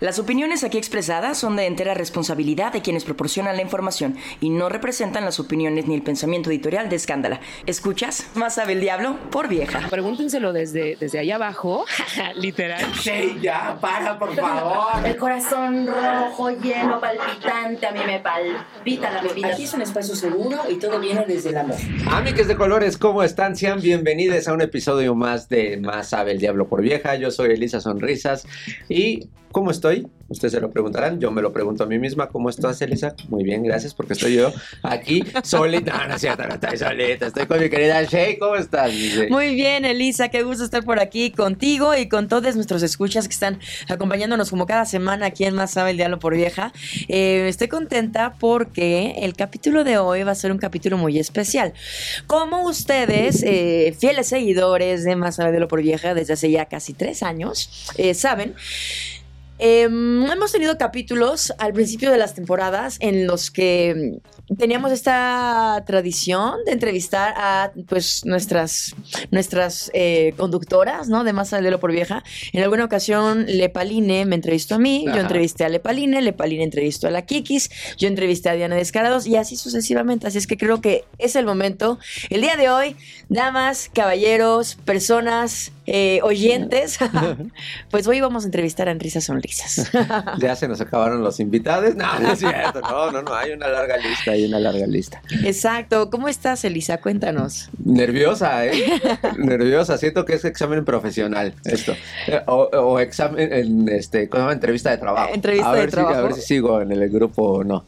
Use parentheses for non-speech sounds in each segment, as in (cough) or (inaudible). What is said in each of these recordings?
Las opiniones aquí expresadas son de entera responsabilidad de quienes proporcionan la información y no representan las opiniones ni el pensamiento editorial de Escándala. ¿Escuchas? Más sabe el diablo por vieja. Pregúntenselo desde, desde allá abajo, (laughs) literal. Sí, ya, para, por favor. El corazón rojo, lleno, palpitante, a mí me palpita la bebida. Aquí es un espacio seguro y todo viene desde el amor. Amigas de colores, ¿cómo están? Sean bienvenidos a un episodio más de Más sabe el diablo por vieja. Yo soy Elisa Sonrisas y ¿cómo estoy? Ustedes se lo preguntarán, yo me lo pregunto a mí misma. ¿Cómo estás, Elisa? Muy bien, gracias, porque estoy yo aquí solita. No, no es cierto, no estoy solita. Estoy con mi querida Shay. ¿Cómo estás? Muy bien, Elisa, qué gusto estar por aquí contigo y con todos nuestros escuchas que están acompañándonos como cada semana aquí en Más Sabe el Diablo por Vieja. Eh, estoy contenta porque el capítulo de hoy va a ser un capítulo muy especial. Como ustedes, eh, fieles seguidores de Más Sabe el Diablo por Vieja desde hace ya casi tres años, eh, saben, Em, hemos tenido capítulos al principio de las temporadas en los que teníamos esta tradición de entrevistar a pues nuestras nuestras eh, conductoras, ¿no? De Más lo por Vieja. En alguna ocasión Lepaline me entrevistó a mí, yo entrevisté a Lepaline, Lepaline entrevistó a la Kikis, yo entrevisté a Diana Descarados y así sucesivamente. Así es que creo que es el momento. El día de hoy, damas, caballeros, personas, eh, oyentes, (laughs) pues hoy vamos a entrevistar a Enrisas (laughs) Ya se nos acabaron los invitados. No, no es (laughs) cierto. No, no, no. Hay una larga lista. Hay una larga lista. Exacto. ¿Cómo estás, Elisa? Cuéntanos. Nerviosa, ¿eh? (laughs) Nerviosa. Siento que es examen profesional esto. Eh, O, o examen, en, este, ¿cómo se llama? Entrevista de trabajo. Entrevista a ver de si- trabajo. a ver si sigo en el grupo o no.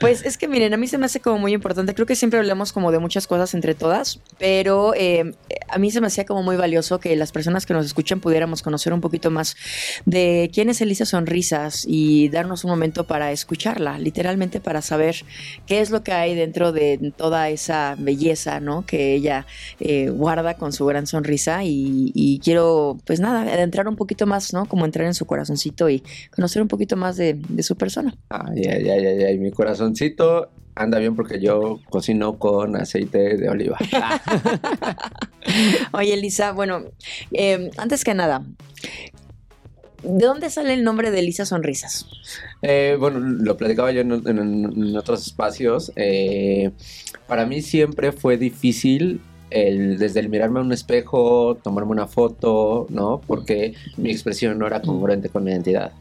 Pues es que miren, a mí se me hace como muy importante. Creo que siempre hablamos como de muchas cosas entre todas, pero eh, a mí se me hacía como muy valioso que las personas que nos escuchan pudiéramos conocer un poquito más de quién es Elisa Sonrisas y darnos un momento para escucharla, literalmente para saber qué es lo que hay dentro de toda esa belleza, ¿no? Que ella eh, guarda con su gran sonrisa y, y quiero, pues nada, adentrar un poquito más, ¿no? Como entrar en su corazoncito y conocer un poquito más de, de su persona. Ay, ay, ay, ay, ay, mi corazoncito anda bien porque yo cocino con aceite de oliva. (laughs) Oye, Elisa, bueno, eh, antes que nada, ¿de dónde sale el nombre de Elisa Sonrisas? Eh, bueno, lo platicaba yo en, otros espacios. eh, para mí siempre fue difícil el, desde el mirarme a un espejo, tomarme una foto, ¿no? Porque mi expresión no era congruente con mi identidad.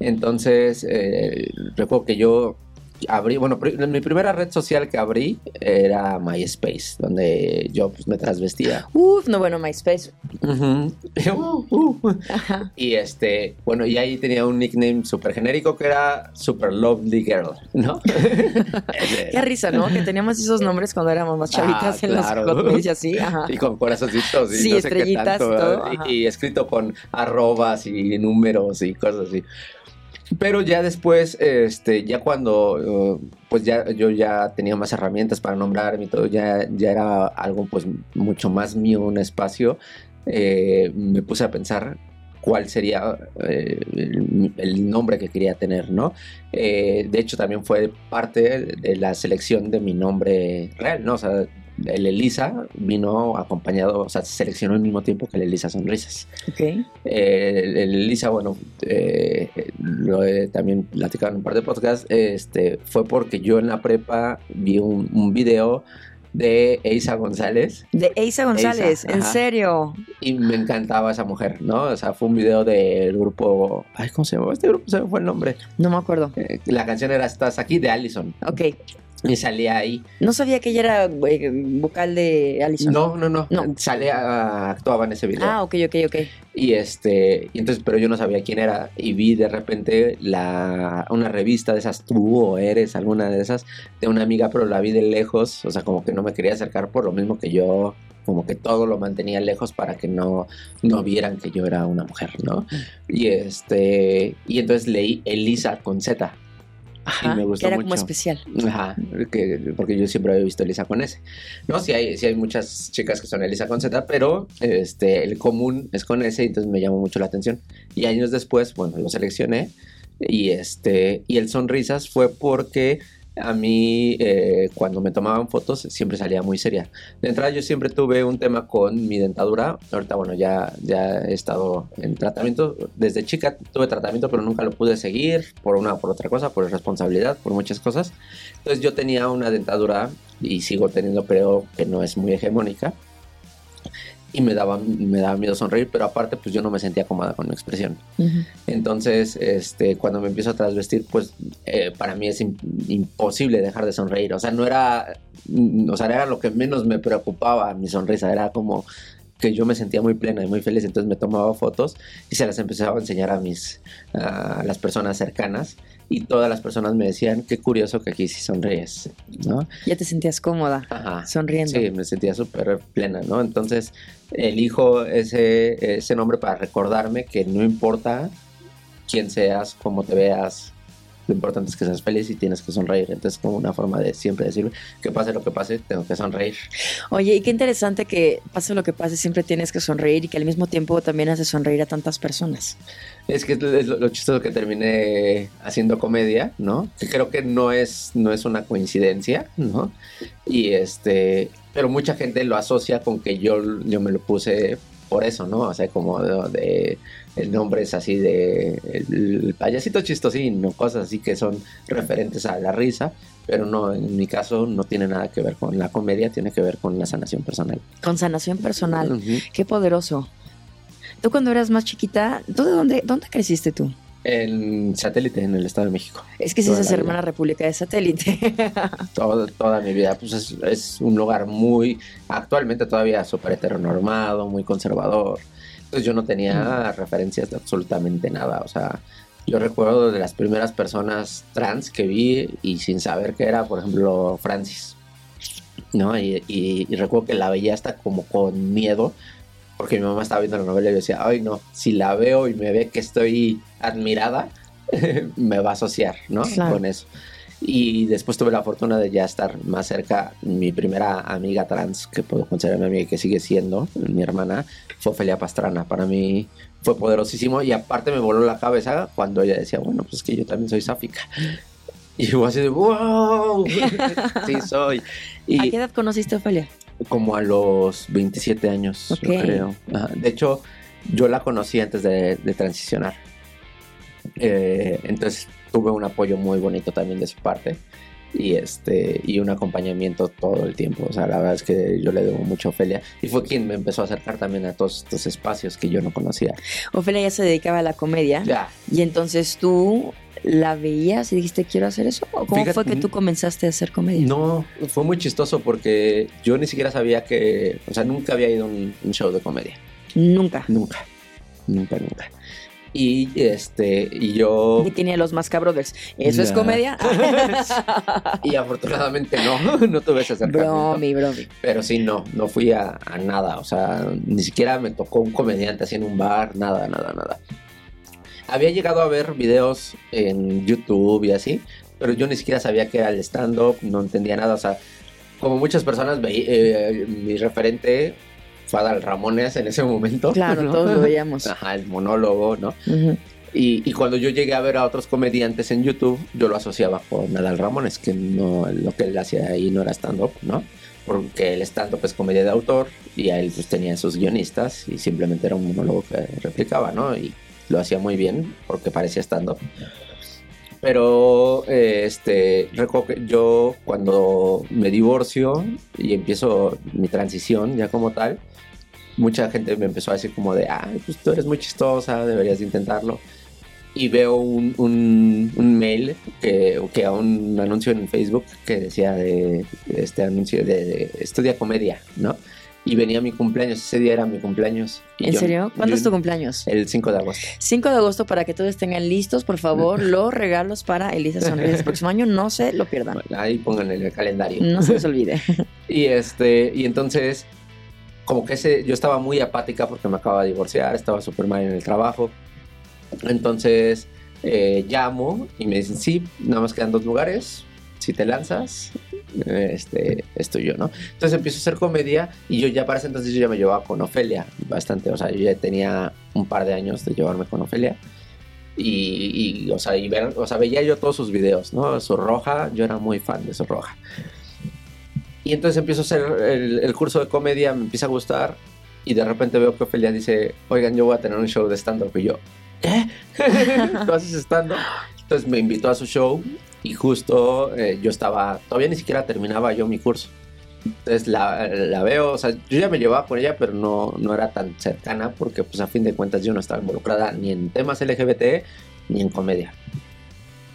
Entonces, eh, recuerdo que yo abrí, bueno, mi primera red social que abrí era MySpace, donde yo pues, me trasvestía. Uf, no, bueno, MySpace. Ujú. (laughs) Uh. Ajá. Y este, bueno, y ahí tenía un nickname súper genérico que era Super Lovely Girl, ¿no? (laughs) (laughs) Qué risa, ¿no? Que teníamos esos nombres cuando éramos más chavitas Ah, en claro. los hotmails y así. Ajá. Y con corazoncitos y Sí, no sé qué estrellitas tanto. y todo. Y, y escrito con arrobas y números y cosas así. Pero ya después, este, ya cuando, uh, pues ya yo ya tenía más herramientas para nombrarme y todo, ya, ya era algo pues mucho más mío, un espacio, eh, me puse a pensar cuál sería eh, el, nombre que quería tener, ¿no? Eh, de hecho, también fue parte de la selección de mi nombre real, ¿no? O sea, el Elisa vino acompañado, o sea, se seleccionó al mismo tiempo que el Elisa Sonrisas. Ok. Eh, el, el Elisa, bueno, eh, lo he también platicado en un par de podcasts, este, fue porque yo en la prepa vi un, un video de Eisa González De Eisa González, en serio. y me encantaba esa mujer, ¿no? O sea, fue un video del grupo, ay, ¿cómo se llama? Este grupo se me fue el nombre. No me acuerdo. Eh, la canción era Estás aquí de Allison Ok. Y salía ahí. No sabía que ella era eh, vocal de Alison. No, no, no, No. salía, actuaba en ese video. Ah, ok, ok, ok. Y este, y entonces, pero yo no sabía quién era. Y vi de repente la, una revista de esas, tú o eres alguna de esas, de una amiga, pero la vi de lejos. O sea, como que no me quería acercar por lo mismo que yo como que todo lo mantenía lejos para que no, no vieran que yo era una mujer, ¿no? Y este, y entonces leí Elisa con Z. Ajá, me gustó que era como mucho. especial. Ajá, que- porque yo siempre había visto Elisa con S. No, sí hay, sí hay muchas chicas que son Elisa con Z, pero este, el común es con S, y entonces me llamó mucho la atención. Y años después, bueno, lo seleccioné. Y este, y el sonrisas fue porque a mí, eh, cuando me tomaban fotos, siempre salía muy seria. De entrada, yo siempre tuve un tema con mi dentadura. Ahorita, bueno, ya, ya he estado en tratamiento. Desde chica tuve tratamiento, pero nunca lo pude seguir por una o por otra cosa, por responsabilidad, por muchas cosas. Entonces, yo tenía una dentadura y sigo teniendo, creo que no es muy hegemónica. Y me daba, me daba miedo sonreír, pero aparte, pues yo no me sentía cómoda con mi expresión. Entonces, este, cuando me empiezo a trasvestir, pues eh, para mí es im- imposible dejar de sonreír. O sea, no era, o sea, era lo que menos me preocupaba mi sonrisa. Era como que yo me sentía muy plena y muy feliz. Entonces me tomaba fotos y se las empezaba a enseñar a mis, a las personas cercanas. Y todas las personas me decían, qué curioso que aquí sí sonríes, ¿no? Ya te sentías cómoda, Ajá. sonriendo. Sí, me sentía súper plena, ¿no? Entonces, elijo ese, ese nombre para recordarme que no importa quién seas, cómo te veas, lo importante es que seas feliz y tienes que sonreír. Entonces, como una forma de siempre decirme que pase lo que pase, tengo que sonreír. Oye, y qué interesante que pase lo que pase, siempre tienes que sonreír y que al mismo tiempo también hace sonreír a tantas personas. Es que es lo, es lo- lo chistoso que terminé haciendo comedia, ¿no? Que creo que no es, no es una coincidencia, ¿no? Y este, pero mucha gente lo asocia con que yo, yo me lo puse por eso, ¿no? O sea, como de, de- el nombre es así de el, payasito chistosín, ¿no? Cosas así que son referentes a la risa, pero no, en mi caso no tiene nada que ver con la comedia, tiene que ver con la sanación personal. Con sanación personal. Qué poderoso. Tú cuando eras más chiquita, ¿tú de dónde, dónde creciste tú? En satélite, en el Estado de México. Es que si Toda es vida. hermana República de Satélite. (laughs) todo- toda mi vida. Pues es, es un lugar muy, actualmente todavía súper heteronormado, muy conservador. Entonces yo no tenía referencias de absolutamente nada. O sea, yo recuerdo de las primeras personas trans que vi y sin saber qué era, por ejemplo, Francis. ¿No? Y, y- y recuerdo que la veía hasta como con miedo. Porque mi mamá estaba viendo la novela y yo decía, ay no, si la veo y me ve que estoy admirada, (laughs) me va a asociar, ¿no? Claro. Con eso. Y después tuve la fortuna de ya estar más cerca. Mi primera amiga trans, que puedo considerar mi amiga y que sigue siendo mi hermana, fue Ofelia Pastrana. Para mí fue poderosísimo y aparte me voló la cabeza cuando ella decía, bueno, pues es que yo también soy sáfica. (laughs) Y yo así de, wow, (laughs) sí soy. ¿A qué edad conociste a Ofelia? Como a los 27 años, yo creo. Ajá. De hecho, yo la conocí antes de, de transicionar. Eh, entonces tuve un apoyo muy bonito también de su parte y este y un acompañamiento todo el tiempo. O sea, la verdad es que yo le debo mucho a Ofelia y fue quien me empezó a acercar también a todos estos espacios que yo no conocía. Ofelia ya se dedicaba a la comedia. Ya, Y entonces tú la veías y dijiste, quiero hacer eso. ¿O cómo Fíjate- fue que tú comenzaste a hacer comedia? no, fue muy chistoso porque yo ni siquiera sabía que, o sea, nunca había ido a un, un show de comedia. Nunca. Nunca, nunca, nunca. Y este, y yo. Ni tenía los Masca Brothers. ¿Eso es comedia? (laughs) (laughs) Y afortunadamente no, (laughs) no tuve ese acercamiento. bromi, bromi. Pero sí, no, no fui a, a nada. O sea, ni siquiera me tocó un comediante así en un bar, nada, nada, nada. Había llegado a ver videos en YouTube y así, pero yo ni siquiera sabía que era el stand-up, no entendía nada. O sea, como muchas personas, eh, mi referente fue Adal Ramones en ese momento. Claro, ¿no? todos lo veíamos. (laughs) Ajá, el monólogo, ¿no? Y, y cuando yo llegué a ver a otros comediantes en YouTube, yo lo asociaba con Nadal Ramones, que no, lo que él hacía ahí no era stand-up, ¿no? Porque el stand-up es comedia de autor y a él pues tenía sus guionistas y simplemente era un monólogo que replicaba, ¿no? Y lo hacía muy bien porque parecía stand-up. Pero, eh, este, yo cuando me divorcio y empiezo mi transición ya como tal, mucha gente me empezó a decir como de, ay, pues tú eres muy chistosa, deberías de intentarlo. Y veo un, un, un mail que, que a un anuncio en Facebook que decía de este anuncio de, de estudia comedia, ¿no? Y venía mi cumpleaños, ese día era mi cumpleaños. ¿En yo- serio? ¿Cuándo es tu cumpleaños? El 5 de agosto. 5 de agosto para que todos tengan listos, por favor, (laughs) los regalos para Elisa Sonríes el próximo año. No se lo pierdan. Ahí pongan en el calendario. No se les olvide. (laughs) Y este, y entonces, como que ese, yo estaba muy apática porque me acababa de divorciar, estaba súper mal en el trabajo. Entonces eh, llamo y me dicen, sí, nada más quedan dos lugares, si te lanzas, este, estoy yo, ¿no? Entonces empiezo a hacer comedia y yo ya para ese entonces yo ya me llevaba con Ofelia bastante, o sea, yo ya tenía un par de años de llevarme con Ofelia. Y, y, o, sea, y ver, o sea, veía yo todos sus videos, ¿no? Su roja, yo era muy fan de su roja. Y entonces empiezo a hacer el, el curso de comedia, me empieza a gustar y de repente veo que Ofelia dice, oigan, yo voy a tener un show de stand-up y yo, ¿qué? (laughs) ¿Tú haces stand-up? Entonces me invitó a su show y justo eh, yo estaba, todavía ni siquiera terminaba yo mi curso. Entonces la, la, veo, o sea, yo ya me llevaba con ella, pero no, no era tan cercana porque pues a fin de cuentas yo no estaba involucrada ni en temas LGBT ni en comedia.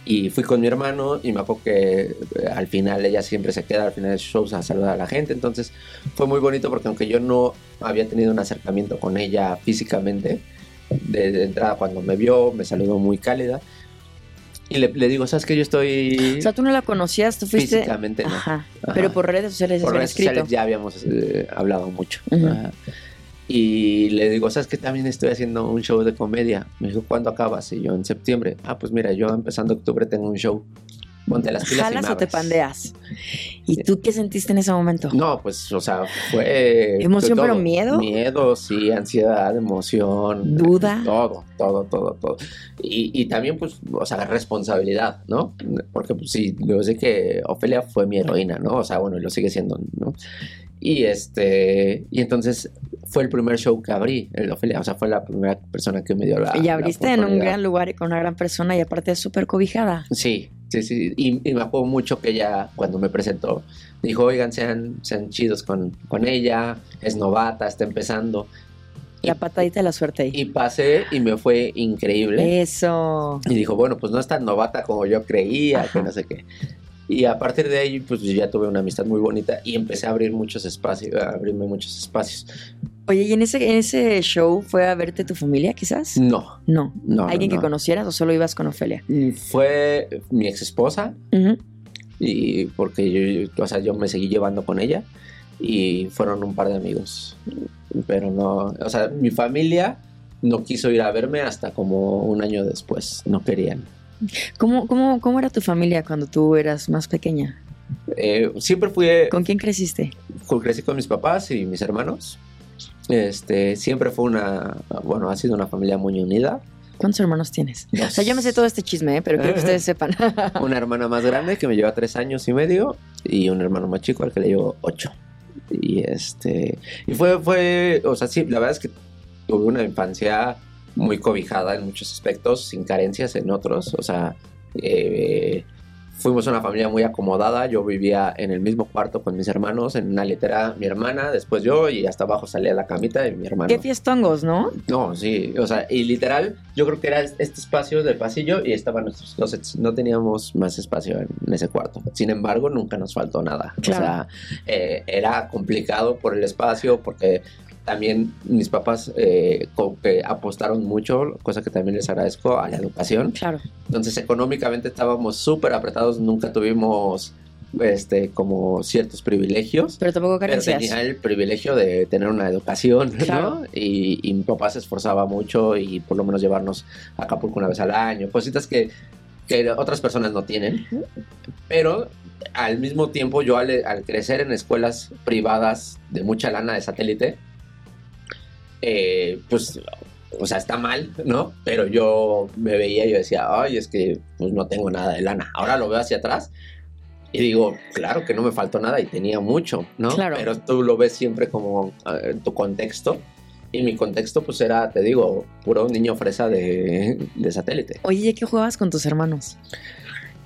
Y fui con mi hermano y me acuerdo que eh, al final ella siempre se queda al final de shows a saludar a la gente. Entonces fue muy bonito porque aunque yo no había tenido un acercamiento con ella físicamente, de, de entrada cuando me vio me saludó muy cálida. Y le, le, digo, ¿sabes que Yo estoy... O sea, tú no la conocías, tú fuiste... Físicamente no. Ajá. Ajá. Pero por redes sociales por redes escrito. sociales ya habíamos eh, hablado mucho. Uh -huh. Ajá. Y le digo, ¿sabes que También estoy haciendo un show de comedia. Me dijo, ¿cuándo acabas? Y yo, en septiembre. Ah, pues mira, yo empezando octubre tengo un show. Ponte las pilas ¿Jalas y o te pandeas? ¿Y tú qué sentiste en ese momento? No, pues, o sea, fue... ¿Emoción, fue pero miedo? Miedo, sí, ansiedad, emoción. ¿Duda? Todo, todo, todo, todo. Y, y también, pues, o sea, responsabilidad, ¿no? Porque, pues, sí, yo sé que Ofelia fue mi heroína, ¿no? O sea, bueno, y lo sigue siendo, ¿no? Y este, y entonces fue el primer show que abrí, el Ofelia, o sea, fue la primera persona que me dio la. Y abriste la en un gran lugar y con una gran persona y aparte súper cobijada. Sí, sí, sí. Y, y, me acuerdo mucho que ella, cuando me presentó, dijo, oigan, sean, sean chidos con, con ella, es novata, está empezando. La patadita de la suerte ahí. Y pasé y me fue increíble. Eso. Y dijo, bueno, pues no es tan novata como yo creía, Ajá. que no sé qué. Y a partir de ahí, pues ya tuve una amistad muy bonita y empecé a abrir muchos espacios, a abrirme muchos espacios. Oye, ¿y en ese, en ese show fue a verte tu familia, quizás? No. No. no ¿Alguien no, que conocieras o solo ibas con Ofelia? Fue mi ex esposa. Uh -huh. Y porque yo, o sea, yo me seguí llevando con ella. Y fueron un par de amigos. Pero no, o sea, mi familia no quiso ir a verme hasta como un año después. No querían. ¿Cómo, cómo, cómo era tu familia cuando tú eras más pequeña? Eh, siempre fui. ¿Con quién creciste? Crecí con mis papás y mis hermanos. Este, siempre fue una, bueno, ha sido una familia muy unida. ¿Cuántos hermanos tienes? Dos. O sea, yo me sé todo este chisme, ¿eh? pero quiero (laughs) que ustedes sepan. (laughs) una hermana más grande que me lleva tres años y medio y un hermano más chico al que le llevo ocho. Y este, y fue, fue, o sea, sí, la verdad es que tuve una infancia muy cobijada en muchos aspectos, sin carencias en otros. O sea, eh, fuimos una familia muy acomodada. Yo vivía en el mismo cuarto con mis hermanos, en una litera mi hermana, después yo, y hasta abajo salía la camita y mi hermano. Qué fiestongos, ¿no? No, sí, o sea, y literal, yo creo que era este espacio del pasillo y estaban nuestros closets. No teníamos más espacio en, en ese cuarto. Sin embargo, nunca nos faltó nada. Claro. O sea, eh, era complicado por el espacio, porque también mis papás eh, que apostaron mucho, cosa que también les agradezco, a la educación. Claro. Entonces económicamente estábamos súper apretados, nunca tuvimos este como ciertos privilegios. Pero tampoco carencias. Pero tenía el privilegio de tener una educación, claro. ¿no? Y, y, mi papá se esforzaba mucho y por lo menos llevarnos a Acapulco una vez al año, cositas que, que otras personas no tienen. Pero al mismo tiempo yo al, al crecer en escuelas privadas de mucha lana de satélite, eh, pues, o sea, está mal, ¿no? Pero yo me veía y yo decía, ay, es que pues no tengo nada de lana. Ahora lo veo hacia atrás y digo, claro que no me faltó nada y tenía mucho, ¿no? Claro. Pero tú lo ves siempre como en tu contexto. Y mi contexto, pues era, te digo, puro niño fresa de, de satélite. Oye, ¿qué jugabas con tus hermanos?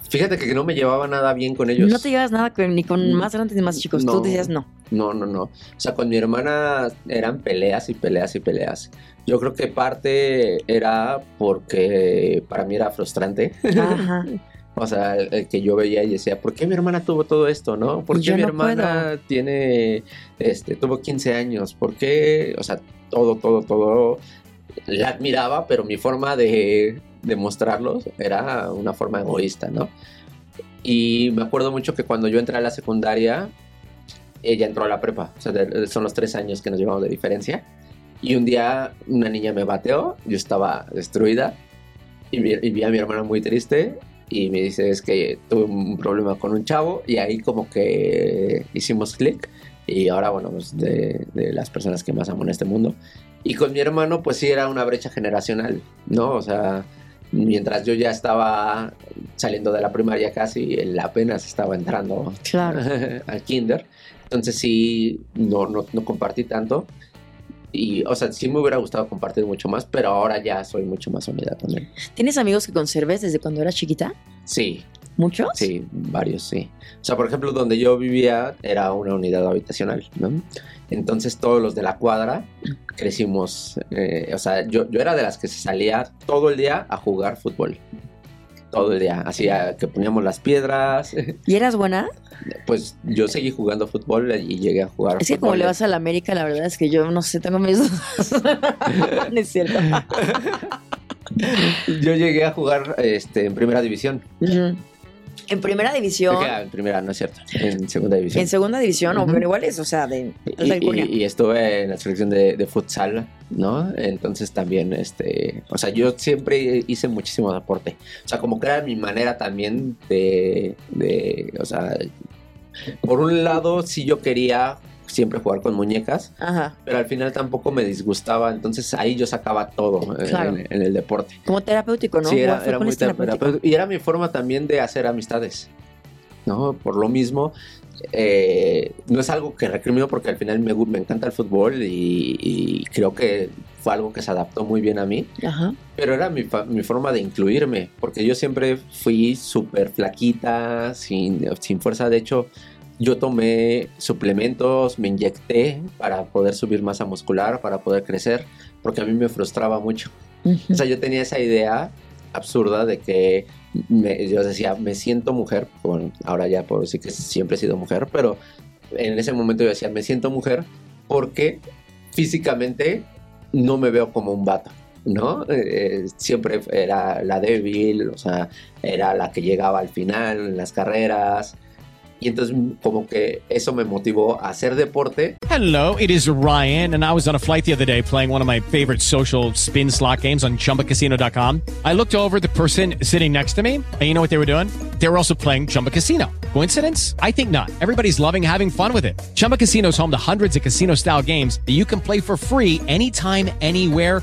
Fíjate que no me llevaba nada bien con ellos. No te llevas nada con, ni con más grandes ni más chicos. No, Tú decías no. No, no, no. O sea, con mi hermana eran peleas y peleas y peleas. Yo creo que parte era porque para mí era frustrante. Ajá. (laughs) o sea, el, el, que yo veía y decía, ¿por qué mi hermana tuvo todo esto, no? ¿Por qué yo mi no hermana puedo. tiene, este, tuvo 15 años? ¿Por qué? O sea, todo, todo, todo. La admiraba, pero mi forma de, de mostrarlos era una forma egoísta, ¿no? Y me acuerdo mucho que cuando yo entré a la secundaria, ella entró a la prepa. O sea, de- son los tres años que nos llevamos de diferencia. Y un día una niña me bateó, yo estaba destruida y vi, y vi a mi hermana muy triste y me dice es que tuve un problema con un chavo y ahí como que hicimos clic y ahora bueno, pues de, de las personas que más amo en este mundo. Y con mi hermano pues sí era una brecha generacional, ¿no? O sea, mientras yo ya estaba saliendo de la primaria casi, él apenas estaba entrando Claro. (laughs) al kinder. Entonces sí, no, no, no compartí tanto. Y, o sea, sí me hubiera gustado compartir mucho más, pero ahora ya soy mucho más unida con él. ¿Tienes amigos que conserves desde cuando eras chiquita? Sí, ¿Muchos? sí, varios, sí. O sea, por ejemplo, donde yo vivía era una unidad habitacional, ¿no? Entonces todos los de la cuadra crecimos, eh, o sea, yo, yo era de las que se salía todo el día a jugar fútbol. Todo el día, hacía que poníamos las piedras. ¿Y eras buena? Pues yo seguí jugando fútbol y llegué a jugar Es que como le vas a la América, la verdad es que yo no sé, tengo mis dudas. (laughs) no es cierto. Yo llegué a jugar este, en primera división. Ujú. En primera división, En primera, no es cierto. En segunda división. en segunda división, o Ujú. pero igual es, o sea, de y, y- y estuve en la selección de, de futsal, ¿no? Entonces también, este, o sea, yo siempre hice muchísimo deporte. O sea, como que era mi manera también de, de, o sea, por un lado, sí yo quería siempre jugar con muñecas, Ajá. pero al final tampoco me disgustaba, entonces ahí yo sacaba todo eh, Claro. en, en el deporte. Como terapéutico, ¿no? Sí, era, muy es terapéutico. terapéutico. Y era mi forma también de hacer amistades. ¿No? Por lo mismo, eh, no es algo que recrimino porque al final me, me encanta el fútbol y, y creo que fue algo que se adaptó muy bien a mí. Ajá. Pero era mi, mi forma de incluirme, porque yo siempre fui súper flaquita, sin, sin fuerza. De hecho, yo tomé suplementos, me inyecté para poder subir masa muscular, para poder crecer, porque a mí me frustraba mucho. Ujú. O sea, yo tenía esa idea absurda de que me- yo decía, me siento mujer. Bueno, ahora ya puedo decir que siempre he sido mujer, pero en ese momento yo decía, me siento mujer porque físicamente no me veo como un vato. ¿No? Eh, siempre era la débil, o sea, era la que llegaba al final en las carreras. Y entonces, como que eso me motivó a hacer deporte Hello, it is Ryan, and I was on a flight the other day playing one of my favorite social spin slot games on chumbacasino.com. I looked over the person sitting next to me, and you know what they were doing? They were also playing Chumba Casino. Coincidence? I think not. Everybody's loving having fun with it. Chumba Casino is home to hundreds of casino style games that you can play for free anytime, anywhere,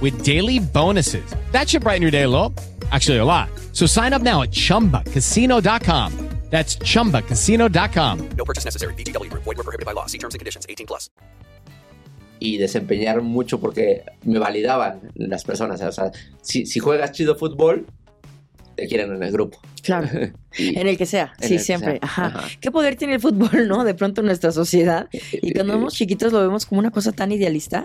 with daily bonuses. That should brighten your day a little. Actually, a lot. So sign up now at chumbacasino.com. That's chumbacasino.com. No purchase necessary. VGW Group. Void were prohibited by law. See terms and conditions. 18 plus. y desempeñar mucho porque me validaban las personas. O sea, si, si juegas chido fútbol, te quieren en el grupo. Claro. (laughs) Y- En el que sea, sí, siempre. sea, Ajá. ajá. ¿Qué poder tiene el fútbol, no? De pronto en nuestra sociedad. (laughs) Y cuando somos chiquitos lo vemos como una cosa tan idealista.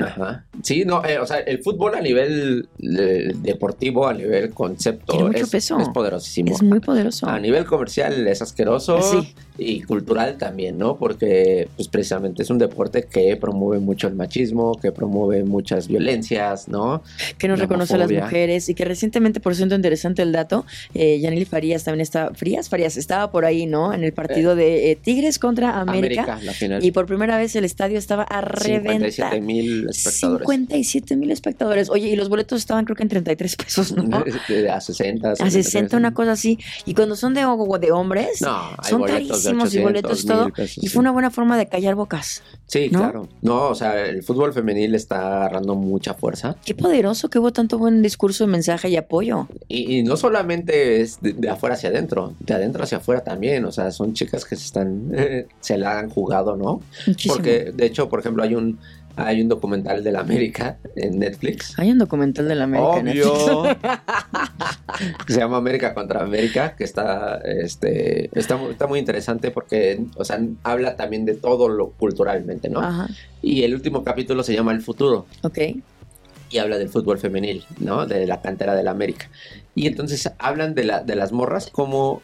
Ajá. Sí, no, eh, o sea, el fútbol a nivel eh, deportivo, a nivel concepto, Tiene mucho es, peso. es poderosísimo. Es muy poderoso. A nivel comercial es asqueroso Sí. Y cultural también, ¿no? Porque pues precisamente es un deporte que promueve mucho el machismo, que promueve muchas violencias, ¿no? que nos reconoce a las mujeres y que recientemente, por cierto, interesante el dato, eh, Yaneli Farías también está, Frías, Farías estaba por ahí, ¿no? En el partido de eh, Tigres contra América. la final. Y por primera vez el estadio estaba a 57 reventar. mil espectadores. 57 mil espectadores. Oye, y los boletos estaban creo que en 33 pesos, ¿no? (laughs) a 60, A 60, una cosa así. Y cuando son de, de hombres, No, hay son boletos y 800, boletos todo. 1000 pesos, Y fue una buena forma de callar bocas. Sí, ¿no? claro. No, o sea, el fútbol femenil está agarrando mucha fuerza. Qué poderoso que hubo tanto buen discurso, mensaje y apoyo. Y, y no solamente es de, de afuera hacia adentro, de adentro hacia afuera también. O sea, son chicas que se están, (laughs) se la han jugado, ¿no? Muchísimo. Porque, de hecho, por ejemplo, hay un, hay un documental de la América en Netflix. Hay un documental de la América. en Obvio. Netflix. que (laughs) se llama América contra América, que está, este, está, está muy interesante porque, o sea, habla también de todo lo culturalmente, ¿no? Ajá, Y el último capítulo se llama El futuro ok. y habla del fútbol femenil, ¿no? De la cantera de la América. Y entonces hablan de, la, de las morras como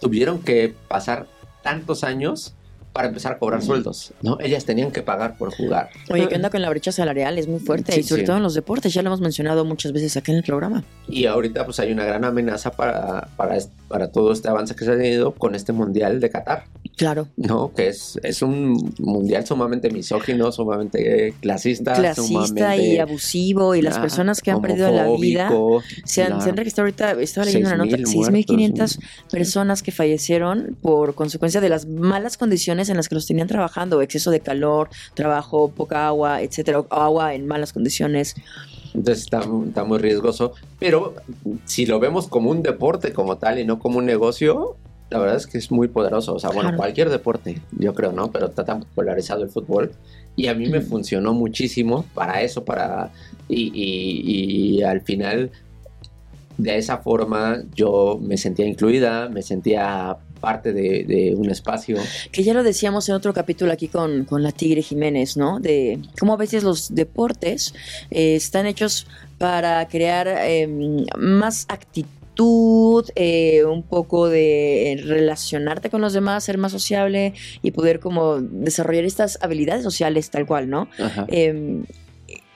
tuvieron que pasar tantos años para empezar a cobrar sueldos, ¿no? Ellas tenían que pagar por jugar. Oye, ¿qué onda con la brecha salarial? Es muy fuerte, Sí, y sobre sí. todo en los deportes, ya lo hemos mencionado muchas veces aquí en el programa. Y ahorita pues hay una gran amenaza para, para, para todo este avance que se ha tenido con este Mundial de Qatar, Claro, ¿no? Que es, es un mundial sumamente misógino, sumamente clasista, clasista sumamente, y abusivo, y las personas que han perdido la vida se han, se han registrado ahorita, estaba leyendo una nota, 6,000 6.500 muertos. personas que fallecieron por consecuencia de las malas condiciones en las que los tenían trabajando, exceso de calor, trabajo, poca agua, etcétera, agua en malas condiciones. Entonces está, está muy riesgoso. Pero si lo vemos como un deporte como tal y no como un negocio, la verdad es que es muy poderoso. O sea, bueno, Claro. cualquier deporte, yo creo, ¿no? Pero está tan popularizado el fútbol. Y a mí me Ujú. funcionó muchísimo para eso, para... Y, y- y al final, de esa forma, yo me sentía incluida, me sentía parte de, de un espacio. Que ya lo decíamos en otro capítulo aquí con, con la Tigre Jiménez, ¿no? De cómo a veces los deportes eh, están hechos para crear eh, más actitud, eh, un poco de eh, relacionarte con los demás, ser más sociable y poder como desarrollar estas habilidades sociales tal cual, ¿no? Ajá. Eh,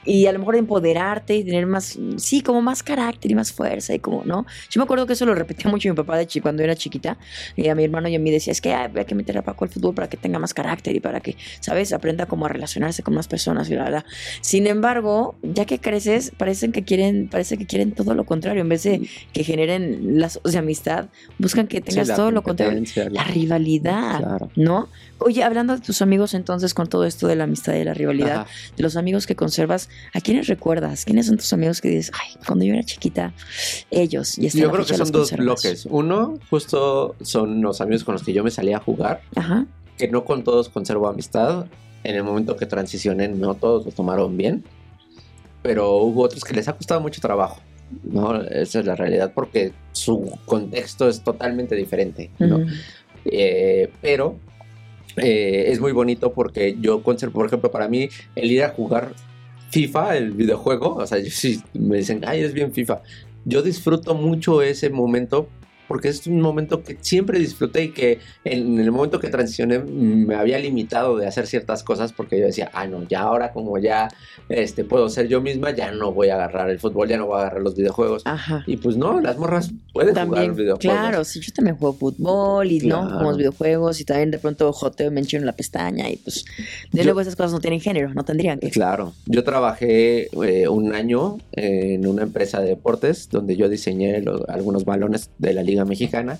y a lo mejor empoderarte y tener más, sí, como más carácter y más fuerza y como, ¿no? Yo me acuerdo que eso lo repetía mucho mi papá de chi cuando era chiquita, y a mi hermano y a mí decía, es que ay, hay que meter a Paco al fútbol para que tenga más carácter y para que, ¿sabes? Aprenda como a relacionarse con más personas y la verdad. Sin embargo, ya que creces, parecen que quieren, parece que quieren todo lo contrario, en vez de que generen lazos de amistad, buscan que tengas Sí, todo lo contrario. La la- rivalidad, Claro. ¿no? Oye, hablando de tus amigos entonces con todo esto de la amistad y la rivalidad, Ajá. de los amigos que conservas, ¿a quiénes recuerdas? ¿Quiénes son tus amigos que dices, ay, cuando yo era chiquita, ellos? Y Yo creo que son dos conservas? bloques. Uno, justo son los amigos con los que yo me salía a jugar, Ajá, que no con todos conservo amistad. En el momento que transicioné, no todos lo tomaron bien, pero hubo otros que les ha costado mucho trabajo. No, esa es la realidad, porque su contexto es totalmente diferente. ¿no? Eh, pero eh, es muy bonito porque yo conservo, por ejemplo, para mí, el ir a jugar FIFA, el videojuego, o sea, sí me dicen, ay, es bien FIFA. Yo disfruto mucho ese momento porque es un momento que siempre disfruté y que en el momento que transicioné me había limitado de hacer ciertas cosas porque yo decía, ah, no, ya ahora como ya este, puedo ser yo misma, ya no voy a agarrar el fútbol, ya no voy a agarrar los videojuegos. Ajá. Y pues no, las morras pueden También, jugar videojuegos. claro, sí, yo también juego fútbol y no, Claro. jugamos videojuegos y también de pronto joteo y me enchino la pestaña y pues de Yo- luego esas cosas no tienen género, no tendrían que. Claro, yo trabajé eh, un año en una empresa de deportes donde yo diseñé algunos balones de la Liga Mexicana,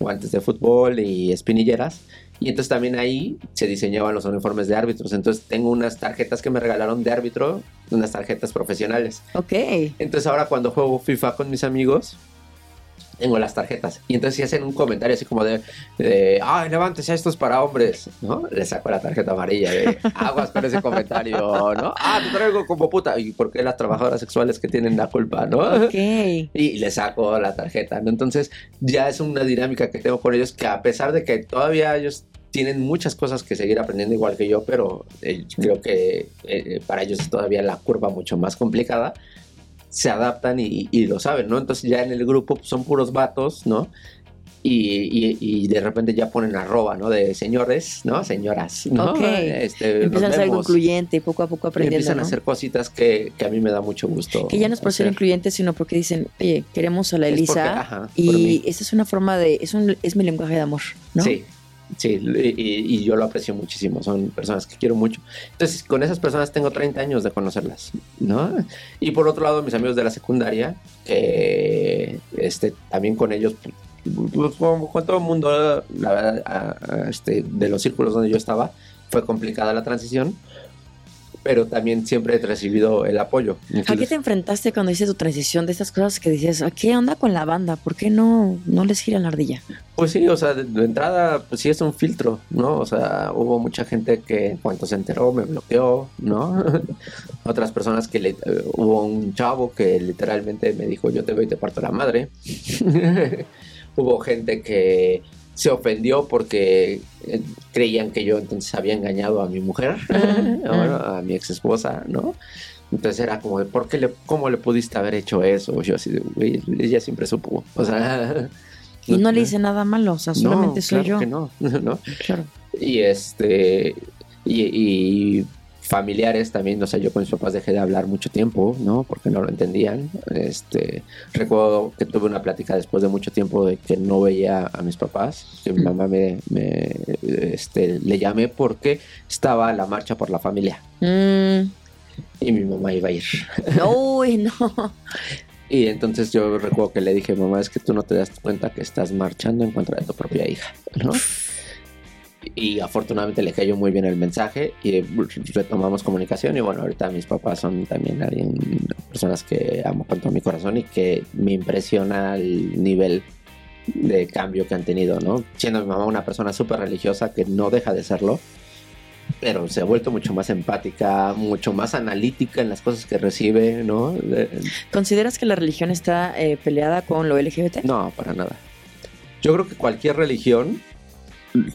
guantes de fútbol y espinilleras. Y entonces también ahí se diseñaban los uniformes de árbitros. Entonces tengo unas tarjetas que me regalaron de árbitro, unas tarjetas profesionales. Ok. Entonces ahora cuando juego FIFA con mis amigos, tengo las tarjetas. Y entonces si hacen un comentario así como de, de ay, levántese, esto es para hombres, ¿no? Le saco la tarjeta amarilla de (laughs) aguas con ese comentario, ¿no? Ah, te traigo como puta. ¿Y por qué las trabajadoras sexuales que tienen la culpa, no? (laughs) Y le saco la tarjeta, ¿no? Entonces ya es una dinámica que tengo con ellos que a pesar de que todavía ellos tienen muchas cosas que seguir aprendiendo igual que yo, pero eh, creo que eh, para ellos es todavía la curva mucho más complicada, se adaptan y, y lo saben, ¿no? Entonces ya en el grupo pues, son puros vatos, ¿no? Y, y- y de repente ya ponen arroba, ¿no? De señores, ¿no? Señoras, ¿no? Ok. Este, Empiezan a ser algo incluyente y poco a poco aprendiendo. empiezan a hacer cositas que, que a mí me da mucho gusto. Que ya no es por ser incluyentes, sino porque dicen, oye, queremos a la Es Elisa porque, ajá, y mí. esta es una forma de, es, un, es mi lenguaje de amor, ¿no? Sí, sí, y, yo lo aprecio muchísimo, son personas que quiero mucho. Entonces, con esas personas tengo 30 años de conocerlas, ¿no? Y por otro lado, mis amigos de la secundaria, que este, también con ellos, pues, como con todo el mundo, la verdad, a, este, de los círculos donde yo estaba, fue complicada la transición. Pero también siempre he recibido el apoyo. ¿A qué te enfrentaste cuando hiciste tu transición de estas cosas que decías, ¿a qué onda con la banda? ¿Por qué no, no les gira la ardilla? Pues sí, o sea, de, de entrada, pues sí es un filtro, ¿no? O sea, hubo mucha gente que en cuanto se enteró me bloqueó, ¿no? (laughs) Otras personas que le, eh, hubo un chavo que literalmente me dijo, yo te veo y te parto la madre. (laughs) hubo gente que se ofendió porque eh, creían que yo entonces había engañado a mi mujer, (laughs) bueno, a mi ex esposa, ¿no? Entonces era como, de, ¿por qué le, cómo le pudiste haber hecho eso? Yo así, de, güey, ella siempre supo, (laughs) o sea... Y no le hice nada malo, o sea, solamente no, soy claro yo. que no, (laughs) no. Claro. Y este. Y, y familiares también, o sea, yo con mis papás dejé de hablar mucho tiempo, ¿no? Porque no lo entendían. Este, recuerdo que tuve una plática después de mucho tiempo de que no veía a mis papás, que mi mamá me, me, este, le llamé porque estaba la marcha por la familia Mm, y mi mamá iba a ir. (laughs) uy, no. Y entonces yo recuerdo que le dije, mamá, es que tú no te das cuenta que estás marchando en contra de tu propia hija, ¿no? Y afortunadamente le cayó muy bien el mensaje y retomamos comunicación y bueno, ahorita mis papás son también alguien, personas que amo con todo mi corazón y que me impresiona el nivel de cambio que han tenido, ¿no? Siendo mi mamá una persona súper religiosa que no deja de serlo, pero se ha vuelto mucho más empática, mucho más analítica en las cosas que recibe, ¿no? De- ¿Consideras que la religión está eh, peleada con lo LGBT? no, para nada. Yo creo que cualquier religión,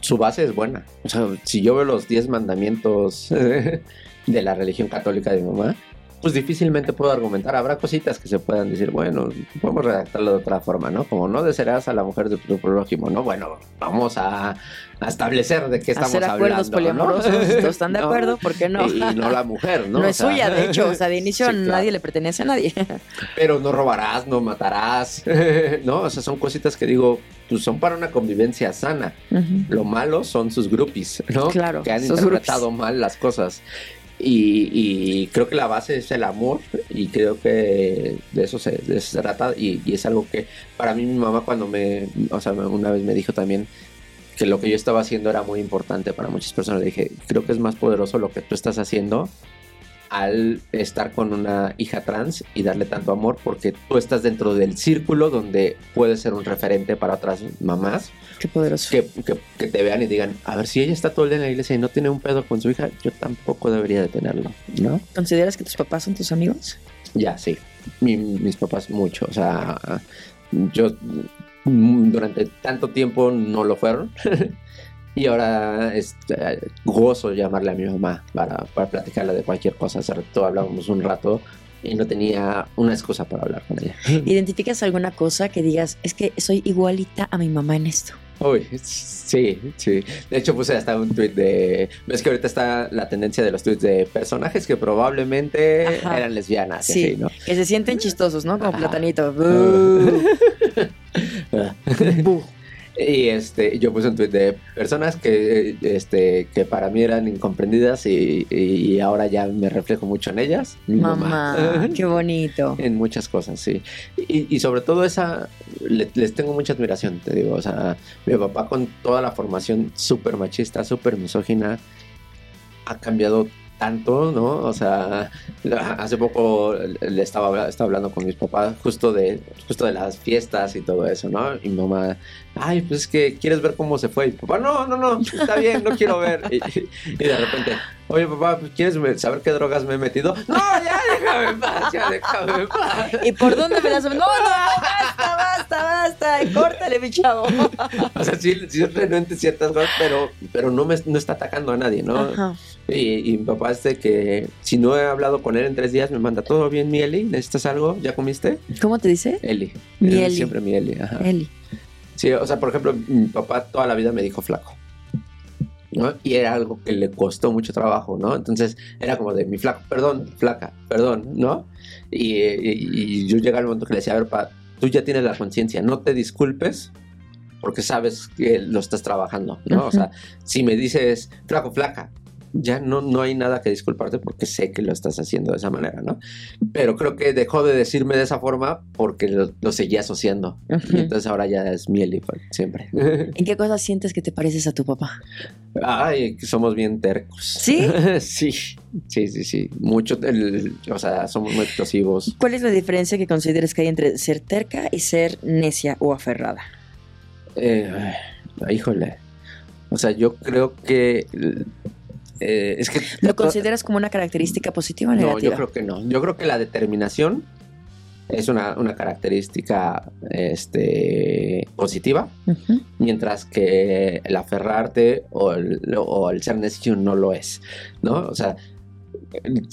su base es buena. O sea, si yo veo los 10 mandamientos (laughs) de la religión católica de mi mamá, pues difícilmente puedo argumentar. Habrá cositas que se puedan decir, bueno, podemos redactarlo de otra forma, ¿no? Como no desearás a la mujer de tu prójimo, ¿no? Bueno, vamos a, a establecer de qué estamos Hacer acuerdos hablando. poliamorosos, ¿no? ¿todos están de (laughs) acuerdo? ¿Por qué no? Y, y no la mujer, ¿no? No, O es sea, suya, de hecho. O sea, de (laughs) inicio Sí, claro. nadie le pertenece a nadie. (laughs) pero no robarás, no matarás, ¿no? O sea, son cositas que digo, pues son para una convivencia sana. Lo malo son sus groupies, ¿no? Claro, Que han interpretado mal las cosas. Y, y creo que la base es el amor y creo que de eso se, trata y, y es algo que para mí mi mamá cuando me, o sea, una vez me dijo también que lo que yo estaba haciendo era muy importante para muchas personas. Le dije, creo que es más poderoso lo que tú estás haciendo al estar con una hija trans y darle tanto amor porque tú estás dentro del círculo donde puedes ser un referente para otras mamás Qué poderoso. que, que- que te vean y digan, a ver, si ella está todo el día en la iglesia y no tiene un pedo con su hija, yo tampoco debería de tenerlo, ¿no? ¿Consideras que tus papás son tus amigos? Ya, sí. Mi- mis papás mucho, o sea, yo durante tanto tiempo no lo fueron. (laughs) Y ahora este, gozo llamarle a mi mamá para, para platicarle de cualquier cosa. Hace rato hablábamos un rato y no tenía una excusa para hablar con ella. (laughs) ¿Identificas alguna cosa que digas, es que soy igualita a mi mamá en esto? Uy, sí, sí. De hecho puse hasta un tweet de... Ves que ahorita está la tendencia de los tweets de personajes que probablemente Ajá. eran lesbianas. Sí, así, ¿no? que se sienten chistosos, ¿no? Como Ajá. platanito. (laughs) (laughs) Y este, yo puse un tweet de personas que, este, que para mí eran incomprendidas y, y ahora ya me reflejo mucho en ellas. Mi Mamá, qué bonito. (laughs) En muchas cosas, sí. Y, y sobre todo esa, le- les tengo mucha admiración, te digo. O sea, mi papá con toda la formación súper machista, súper misógina, ha cambiado tanto, ¿no? O sea, hace poco le estaba, estaba hablando con mis papás justo de, justo de las fiestas y todo eso, ¿no? Y mi mamá, ay, pues es que quieres ver cómo se fue. Y papá, no, no, no, está bien, no quiero ver. Y, y de repente, oye, papá, pues, ¿quieres saber qué drogas me he metido? No, ya déjame en paz, ya déjame en paz. ¿Y por dónde me las.? No, no, no, basta, basta, basta. Córtale, mi chavo. O sea, sí, sí renuente ciertas cosas, pero, pero no, me, no está atacando a nadie, ¿no? Ajá. Y, y mi papá es de que si no he hablado con él en tres días, me manda, ¿todo bien, mi Eli? ¿Necesitas algo? ¿Ya comiste? ¿Cómo te dice? Eli. Mi Eli. Siempre mi Eli, ajá. Eli. Sí, o sea, por ejemplo, mi papá toda la vida me dijo flaco. ¿no? Y era algo que le costó mucho trabajo, ¿no? Entonces era como de mi flaco, perdón, flaca, perdón, ¿no? Y, y- y yo llegaba al momento que le decía, a ver, pa, tú ya tienes la conciencia, no te disculpes porque sabes que lo estás trabajando, ¿no? O sea, si me dices flaco, flaca, ya no, no hay nada que disculparte porque sé que lo estás haciendo de esa manera, ¿no? Pero creo que dejó de decirme de esa forma porque lo, lo seguía asociando. Y entonces ahora ya es miel y siempre. (laughs) ¿En qué cosas sientes que te pareces a tu papá? Ay, somos bien tercos. ¿Sí? (laughs) sí, sí, sí, sí. Mucho, el- o sea, somos muy explosivos. ¿Cuál es la diferencia que consideras que hay entre ser terca y ser necia o aferrada? Eh, híjole. O sea, yo creo que... eh, es que... ¿Lo consideras como una característica positiva o No, negativa? yo creo que no. Yo creo que la determinación es una, una característica este, positiva, mientras que el aferrarte o el, o el ser necio no lo es, ¿no? O sea,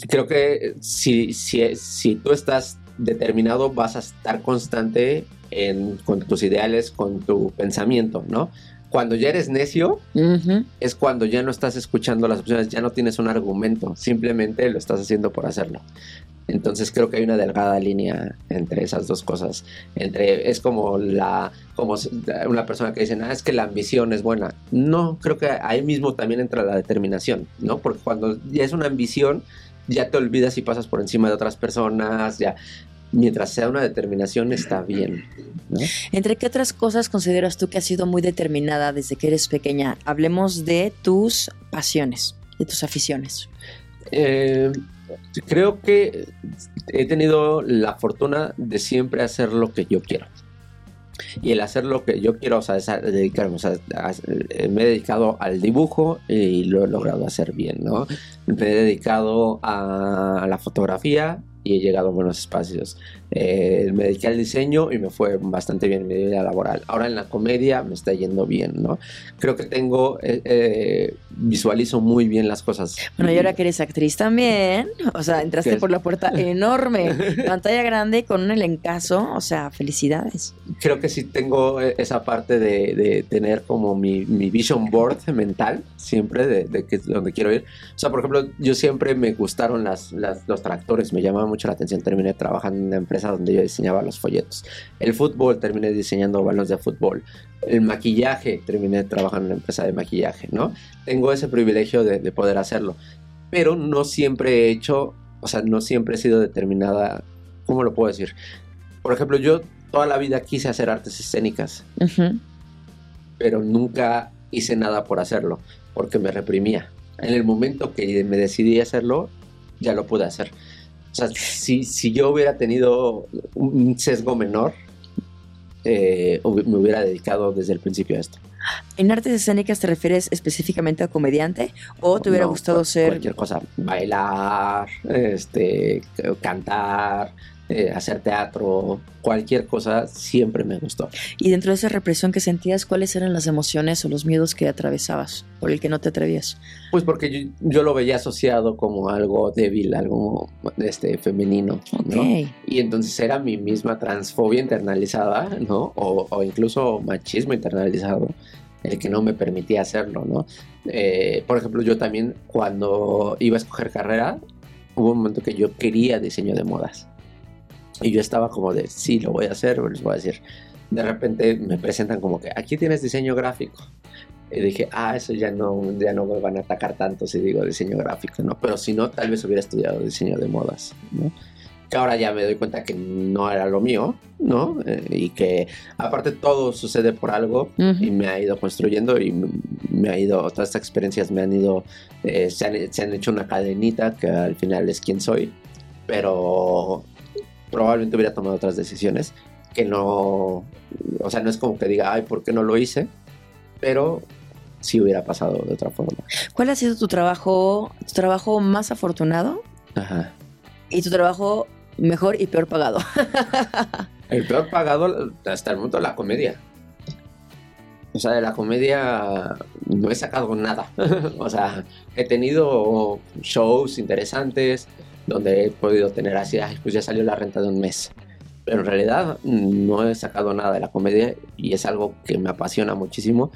creo que si, si, si tú estás determinado vas a estar constante en, con tus ideales, con tu pensamiento, ¿no? Cuando ya eres necio, es cuando ya no estás escuchando las opciones, ya no tienes un argumento, simplemente lo estás haciendo por hacerlo. Entonces creo que hay una delgada línea entre esas dos cosas. Entre es como la como una persona que dice, "Ah, es que la ambición es buena." No, creo que ahí mismo también entra la determinación, ¿no? Porque cuando ya es una ambición, ya te olvidas y pasas por encima de otras personas, ya mientras sea una determinación está bien, ¿no? ¿Entre qué otras cosas consideras tú que has sido muy determinada desde que eres pequeña? Hablemos de tus pasiones, de tus aficiones. Eh, creo que he tenido la fortuna de siempre hacer lo que yo quiero. Y el hacer lo que yo quiero, o sea, es a- dedicarme, o sea, a- eh, me he dedicado al dibujo y lo he logrado hacer bien, ¿no? Me he dedicado a la fotografía y he llegado a buenos espacios. Eh, me dediqué al diseño y me fue bastante bien en mi vida laboral. Ahora en la comedia me está yendo bien, ¿no? Creo que tengo, eh, eh, visualizo muy bien las cosas. Bueno, y ahora que eres actriz también, o sea, entraste por la puerta (laughs) enorme, (laughs) pantalla grande con un elencazo, o sea, felicidades. creo que sí tengo eh, esa parte de, de tener como mi, mi vision board mental, siempre de, de que donde quiero ir. O sea, por ejemplo, yo siempre me gustaron las, las- los tractores, me llamaba mucho la atención. Terminé trabajando en una empresa donde yo diseñaba los folletos. El fútbol, terminé diseñando balones de fútbol. El maquillaje, terminé trabajando en una empresa de maquillaje, ¿no? Tengo ese privilegio de, de poder hacerlo. Pero no siempre he hecho, o sea, no siempre he sido determinada, ¿cómo lo puedo decir? Por ejemplo, yo toda la vida quise hacer artes escénicas, Ujú. pero nunca hice nada por hacerlo, porque me reprimía. En el momento que me decidí hacerlo, ya lo pude hacer. O sea, si, si yo hubiera tenido un sesgo menor, eh, me hubiera dedicado desde el principio a esto. ¿En artes escénicas te refieres específicamente a comediante o te hubiera No, gustado ser... Cualquier cosa, bailar, este, cantar, eh, hacer teatro, cualquier cosa, siempre me gustó. Y dentro de esa represión que sentías, ¿cuáles eran las emociones o los miedos que atravesabas por el que no te atrevías? Pues porque yo, yo lo veía asociado como algo débil, algo este, femenino, ¿no? Y entonces era mi misma transfobia internalizada, ¿no? O, o incluso machismo internalizado, el que no me permitía hacerlo, ¿no? Eh, por ejemplo, yo también cuando iba a escoger carrera, hubo un momento que yo quería diseño de modas. Y yo estaba como de, sí, lo voy a hacer, les voy a decir. De repente me presentan como que, aquí tienes diseño gráfico. Y dije, ah, eso ya no, ya no me van a atacar tanto si digo diseño gráfico, ¿no? Pero si no, tal vez hubiera estudiado diseño de modas, ¿no? Que ahora ya me doy cuenta que no era lo mío, ¿no? Eh, y que aparte todo sucede por algo y me ha ido construyendo y me ha ido, todas estas experiencias me han ido, eh, se, han, se han hecho una cadenita que al final es quien soy, pero probablemente hubiera tomado otras decisiones que no, o sea, no es como que diga, ay, ¿por qué no lo hice? Pero sí hubiera pasado de otra forma. ¿Cuál ha sido tu trabajo, tu trabajo más afortunado Ajá. y tu trabajo mejor y peor pagado? (laughs) El peor pagado hasta el momento la comedia. O sea, de la comedia no he sacado nada. (laughs) o sea, he tenido shows interesantes donde he podido tener así, "Ay, pues ya salió la renta de un mes. Pero en realidad no he sacado nada de la comedia y es algo que me apasiona muchísimo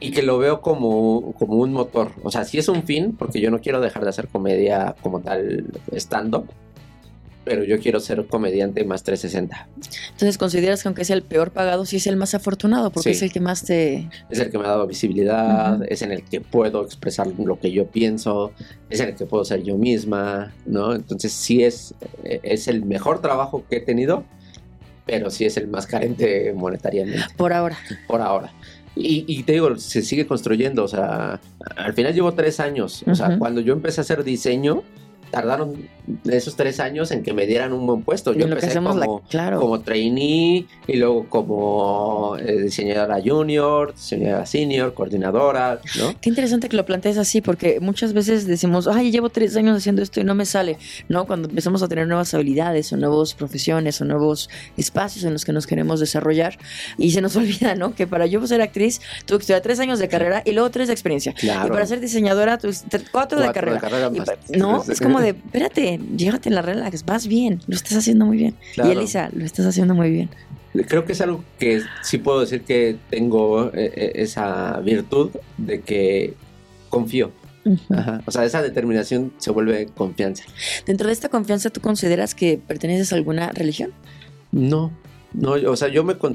y que lo veo como, como un motor. O sea, sí es un fin, porque yo no quiero dejar de hacer comedia como tal stand-up, pero yo quiero ser comediante más 360. Entonces, ¿consideras que aunque sea el peor pagado, sí es el más afortunado? Porque Sí. es el que más te... es el que me ha dado visibilidad, es en el que puedo expresar lo que yo pienso, es en el que puedo ser yo misma, ¿no? Entonces sí es, eh, es el mejor trabajo que he tenido, pero sí es el más carente monetariamente Por ahora. por ahora. Y, y te digo, se sigue construyendo, o sea, al final llevo tres años, o sea, cuando yo empecé a hacer diseño, tardaron esos tres años en que me dieran un buen puesto. Yo empecé hacemos la- como, claro. como trainee y luego como eh, diseñadora junior, diseñadora senior, coordinadora, ¿no? Qué interesante que lo plantees así, porque muchas veces decimos, ay, llevo tres años haciendo esto y no me sale. No, cuando empezamos a tener nuevas habilidades o nuevas profesiones o nuevos espacios en los que nos queremos desarrollar y se nos (laughs) olvida, ¿no? Que para yo ser actriz tuve que estudiar tres años de carrera y luego tres de experiencia. Claro. Y para ser diseñadora, tuve cuatro, de Cuatro de carrera. carrera Y no, es como de, espérate, llégate en la relax, vas bien, lo estás haciendo muy bien. Claro. Y Elisa, lo estás haciendo muy bien. Creo que es algo que sí puedo decir que tengo eh, eh, esa virtud de que confío. Ajá. O sea, esa determinación se vuelve confianza. Dentro de esta confianza, ¿tú consideras que perteneces a alguna religión? No, no, o sea, yo me con-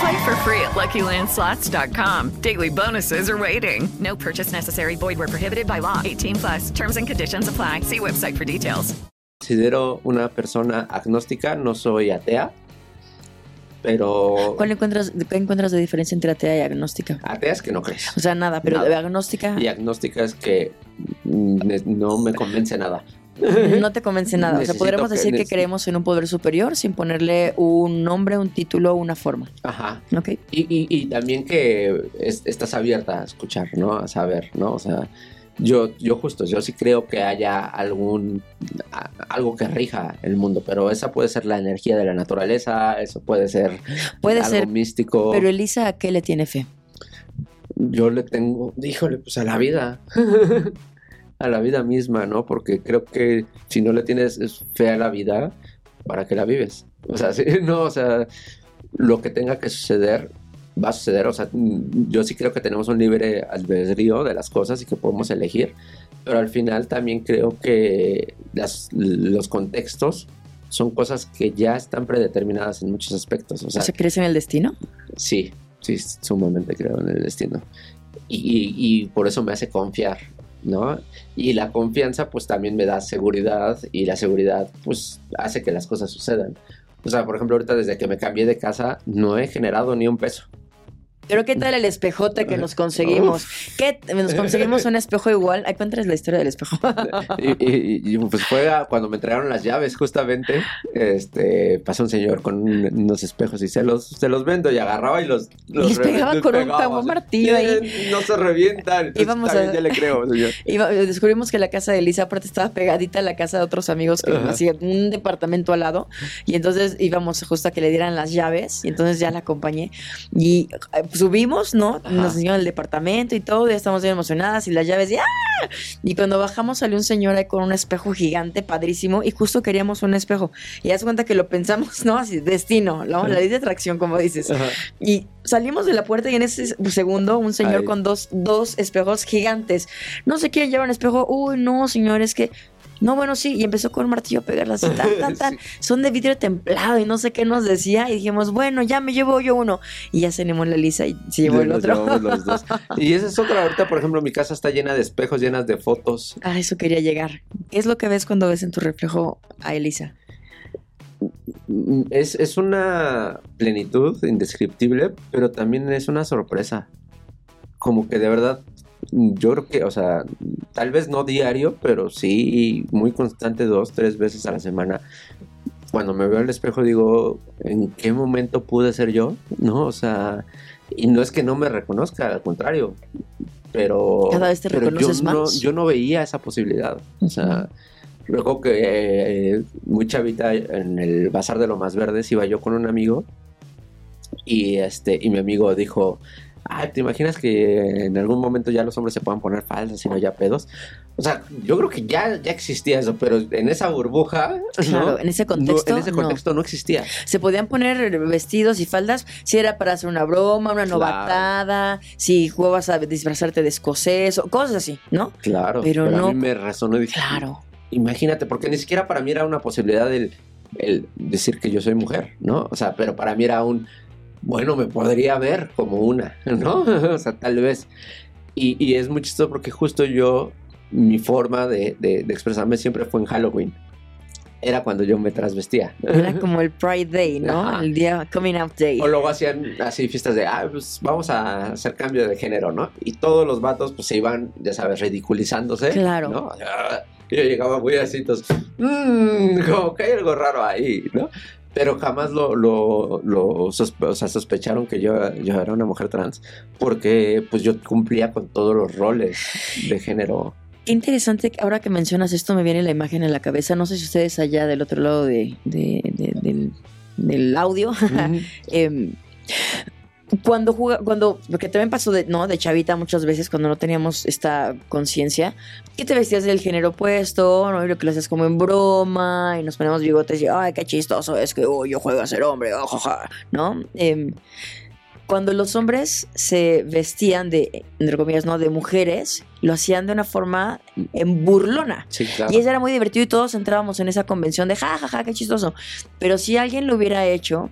Play for free at LuckyLandSlots.com. Daily bonuses are waiting. No purchase necessary. Void where prohibited by law. 18 plus. Terms and conditions apply. See website for details. considero una persona agnóstica, no soy atea, pero ¿Cuál encuentras, qué encuentras de diferencia entre atea y agnóstica? atea es que no crees. O sea, nada, pero Nada. de agnóstica Y agnóstica es que mm, no me convence nada. No te convence nada. O sea, que- decir que creemos en un poder superior sin ponerle un nombre, un título, una forma. Ajá. Ok. Y, y- y también que es- estás abierta a escuchar, ¿no? A saber, ¿no? O sea, yo, yo justo, yo sí creo que haya algún, a- algo que rija el mundo, pero esa puede ser la energía de la naturaleza, eso puede ser Puede algo ser, místico. Pero Elisa, ¿a qué le tiene fe? yo le tengo, híjole, pues a la vida. (laughs) a la vida misma, ¿no? Porque creo que si no le tienes fe a la vida, ¿para qué la vives? O sea, (laughs) sí, no, o sea, lo que tenga que suceder va a suceder. O sea, yo sí creo que tenemos un libre albedrío de las cosas y que podemos elegir, pero al final también creo que las, los contextos son cosas que ya están predeterminadas en muchos aspectos. O sea, sea, ¿crees en el destino? Sí, sí, sumamente creo en el destino. Y, y- y por eso me hace confiar, ¿no? Y la confianza pues también me da seguridad y la seguridad pues hace que las cosas sucedan. O sea, por ejemplo, ahorita desde que me cambié de casa no he generado ni un peso. Pero ¿qué tal el espejote que nos conseguimos? (laughs) ¿Qué? Nos conseguimos un espejo igual. Ay, cuéntales la historia del espejo. (laughs) Y, y- y, pues fue a- cuando me entregaron las llaves justamente, este, pasó un señor con un- unos espejos y se los, se los vendo y agarraba y los... los les re- pegaba les con un pegaba, o sea, martillo ahí. "Eh, (laughs) No se revientan. Íbamos a- ya le creo, señor. Iba- descubrimos que la casa de Elisa aparte estaba pegadita a la casa de otros amigos que Ajá. hacían un departamento al lado y entonces íbamos justo a que le dieran las llaves y entonces ya la acompañé y subimos, ¿no? Nos enseñaron el departamento y todo, ya estamos bien emocionadas y las llaves y ¡ah! Y cuando bajamos salió un señor ahí con un espejo gigante, padrísimo y justo queríamos un espejo y das cuenta que lo pensamos, ¿no? Así, destino, ¿no? La ley de atracción, como dices. Ajá. Y salimos de la puerta y en ese segundo un señor Ay. con dos, dos espejos gigantes. No se quieren llevar un espejo. Uy, no, señor, es que... No, bueno, sí. Y empezó con un martillo a pegarlas tan, tan, (laughs) tan. Son de vidrio templado y no sé qué nos decía. Y dijimos, bueno, ya me llevo yo uno. Y ya se animó la Lisa y se llevó el otro. los dos. (laughs) Y esa es otra. Ahorita, por ejemplo, mi casa está llena de espejos, llenas de fotos. A eso quería llegar. ¿Qué es lo que ves cuando ves en tu reflejo a Elisa? Es, es una plenitud indescriptible, pero también es una sorpresa. Como que de verdad, yo creo que, o sea, tal vez no diario, pero sí muy constante dos, tres veces a la semana. Cuando me veo al espejo digo, ¿en qué momento pude ser yo? ¿No? O sea, y no es que no me reconozca, al contrario. Pero, Cada vez te pero reconoces yo no, más. yo no veía esa posibilidad. O sea, Recuerdo que eh, muy chavita en el Bazar de lo Más Verdes iba yo con un amigo y este y mi amigo dijo, "Ay, ¿te imaginas que en algún momento ya los hombres se puedan poner faldas y no ya pedos?" O sea, yo creo que ya, ya existía eso, pero en esa burbuja, Claro, ¿no? en ese No, contexto, en ese no. contexto no existía. Se podían poner vestidos y faldas si era para hacer una broma, una Claro. novatada, si jugabas a disfrazarte de escocés, o cosas así, ¿no? Claro, Pero pero, no- a mí me resonó y dije, Claro. imagínate, porque ni siquiera para mí era una posibilidad el, el decir que yo soy mujer, ¿no? O sea, pero para mí era un, bueno, me podría ver como una, ¿no? (laughs) o sea, tal vez. Y, y es muy chistoso porque justo yo, mi forma de, de- de expresarme siempre fue en Halloween. Era cuando yo me trasvestía. Era como el Pride Day, ¿no? Ajá. El día Coming Out Day. O luego hacían así fiestas de, ah, pues vamos a hacer cambio de género, ¿no? Y todos los vatos pues se iban, ya sabes, ridiculizándose. Claro. ¿no? Y yo llegaba muy así, entonces, "Mm, como que hay algo raro ahí, ¿no? Pero jamás lo, lo, lo sospe- o sea, sospecharon que yo, yo era una mujer trans, porque pues yo cumplía con todos los roles de género. Qué interesante, ahora que mencionas esto me viene la imagen en la cabeza. No sé si ustedes allá del otro lado de, de- de- del, del audio. (laughs) cuando juga, cuando, porque también pasó de, ¿no? De chavita muchas veces cuando no teníamos esta conciencia, que te vestías del género opuesto, ¿no? Y lo que lo haces como en broma, y nos ponemos bigotes y, ay, qué chistoso es que oh, yo juego a ser hombre, oh, ja, ja", ¿no? Em, cuando los hombres se vestían de, entre comillas, ¿no? De mujeres, lo hacían de una forma en burlona. Sí, claro. Y eso era muy divertido y todos entrábamos en esa convención de ja, ja, ja, qué chistoso. Pero si alguien lo hubiera hecho,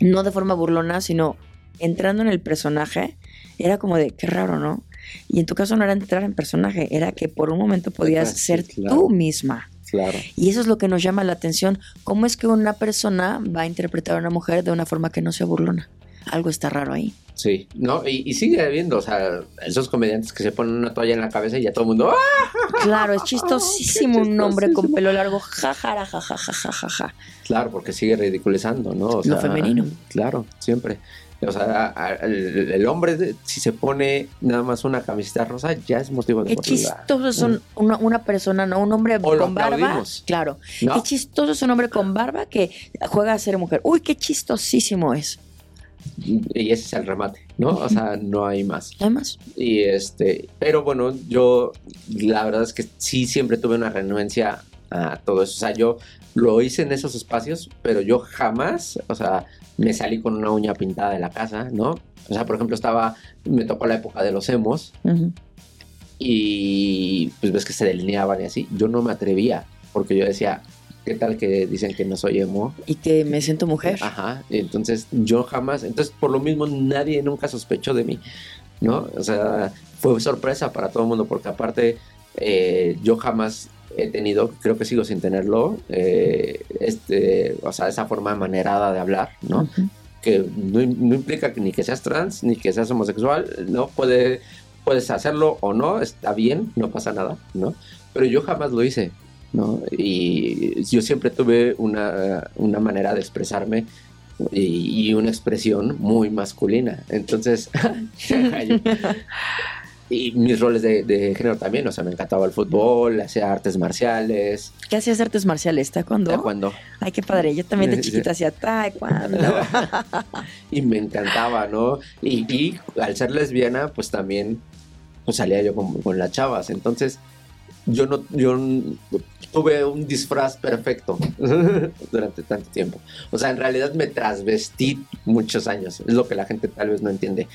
no de forma burlona, sino entrando en el personaje, era como de qué raro, ¿no? Y en tu caso no era entrar en personaje, era que por un momento podías Ah, ser claro. tú misma. Claro. Y eso es lo que nos llama la atención. ¿Cómo es que una persona va a interpretar a una mujer de una forma que no sea burlona? Algo está raro ahí. Sí, ¿no? Y, y sigue habiendo, o sea, esos comediantes que se ponen una toalla en la cabeza y ya todo el mundo, ¡ah! Claro, es (laughs) chistosísimo un hombre con pelo largo, jajaja, jajaja. Claro, porque sigue ridiculizando, ¿no? O Lo femenino. Claro, siempre. O sea, a- a- el, el hombre, si se pone nada más una camiseta rosa, ya es motivo de Qué chistoso es un- una, una persona, ¿no? Un hombre O con barba. aplaudimos. Claro. ¿No? Qué chistoso es un hombre con barba que juega a ser mujer. Uy, qué chistosísimo es. Y ese es el remate, ¿no? O sea, no hay más. No hay más. Y este, pero bueno, yo la verdad es que sí siempre tuve una renuencia a todo eso. O sea, yo lo hice en esos espacios, pero yo jamás, o sea, me salí con una uña pintada de la casa, ¿no? O sea, por ejemplo, estaba, me tocó la época de los emos y pues ves que se delineaban y así. Yo no me atrevía porque yo decía, ¿qué tal que dicen que no soy emo? Y que me siento mujer. Ajá, entonces yo jamás, entonces por lo mismo nadie nunca sospechó de mí, ¿no? O sea, fue sorpresa para todo el mundo porque aparte eh, yo jamás he tenido, creo que sigo sin tenerlo, eh, este, o sea, esa forma manerada de hablar, ¿no? Que no, no implica que ni que seas trans ni que seas homosexual, ¿no? Puede, puedes hacerlo o no, está bien, no pasa nada, ¿no? Pero yo jamás lo hice, ¿no? Y yo siempre tuve una, una manera de expresarme y, y una expresión muy masculina. Entonces, (laughs) (laughs) y mis roles de, de género también, o sea, me encantaba el fútbol, hacía artes marciales, ¿Qué hacías artes marciales? ¿Taekwondo? taekwondo. Ay, qué padre. Yo también de (laughs) chiquita hacía taekwondo. (laughs) y me encantaba, ¿no? Y, y al ser lesbiana, pues también pues salía yo con, con las chavas. Entonces, yo no, yo tuve un disfraz perfecto (laughs) durante tanto tiempo. O sea, en realidad me trasvestí muchos años. Es lo que la gente tal vez no entiende.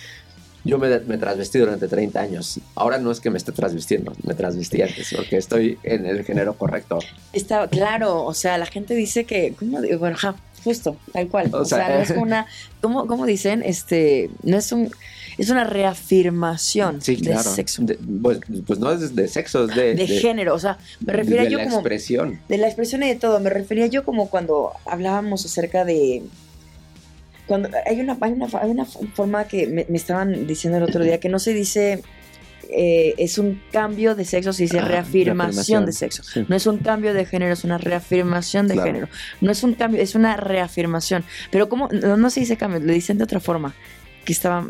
Yo me, me trasvestí durante 30 años. Ahora no es que me esté trasvistiendo, me trasvestí antes, porque estoy en el género correcto. Está claro, o sea, la gente dice que, ¿cómo digo? Bueno, ajá, justo, tal cual. O, O sea, sea, no es (laughs) una, ¿cómo, cómo dicen? Este, no es un, es una reafirmación Sí, de claro. sexo, De- pues, pues no es de sexo, es de, de, género. O sea, me refería de yo la como expresión. de la expresión y de todo. Me refería yo como cuando hablábamos acerca de cuando hay una, hay una, hay una forma que me, me estaban diciendo el otro día que no se dice eh, es un cambio de sexo, se dice Ah, reafirmación reafirmación, de sexo. sí. No es un cambio de género, es una reafirmación de Claro. género. No es un cambio, es una reafirmación. Pero como no, no se dice cambio, le dicen de otra forma. Que estaba.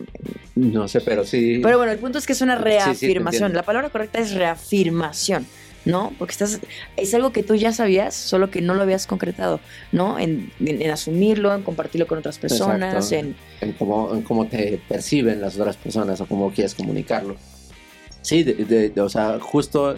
No sé, pero sí. Pero bueno, el punto es que es una Sí, sí, te reafirmación. La palabra correcta es reafirmación. ¿No? Porque estás, es algo que tú ya sabías, solo que no lo habías concretado, ¿no? En, en- en asumirlo, en compartirlo con otras personas, en... en cómo, en cómo te perciben las otras personas o cómo quieres comunicarlo. Sí, de- de- de- o sea, justo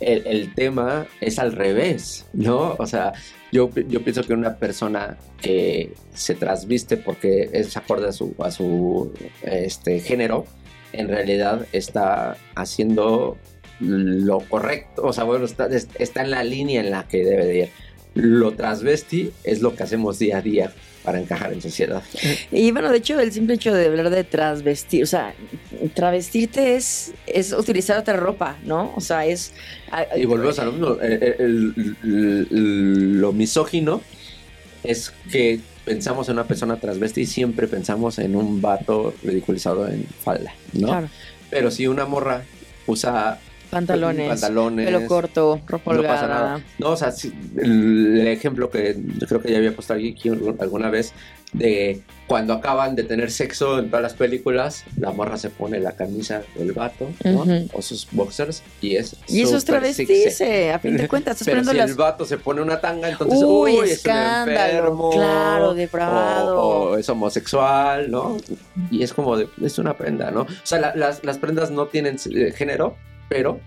el, el tema es al revés, ¿no? O sea, yo, yo pienso que una persona que se trasviste porque es acorde a su, a su este, género, en realidad está haciendo lo correcto, o sea, bueno, está, es- está en la línea en la que debe de ir. Lo transvesti es lo que hacemos día a día para encajar en sociedad. Y bueno, de hecho, el simple hecho de hablar de transvestir, o sea, travestirte es, es utilizar otra ropa, ¿no? O sea, es... Y volvemos a lo mismo. el- el- el- lo misógino es que pensamos en una persona transvesti y siempre pensamos en un vato ridiculizado en falda, ¿no? Claro. Pero si una morra usa Pantalones, pantalones, pelo corto, ropa no pasa nada. No, o sea, sí, el, ejemplo que creo que ya había puesto aquí alguna vez de cuando acaban de tener sexo en todas las películas, la morra se pone la camisa del vato, ¿no? Ujú. O sus boxers y es Y eso es sexy. a fin de (laughs) cuentas, estás Pero si las- el vato se pone una tanga, entonces Uy, uy, es un escándalo, enfermo, claro, depravado. O, o es homosexual, ¿no? Y es como de, es una prenda, ¿no? O sea, la- las, las prendas no tienen eh, género, pero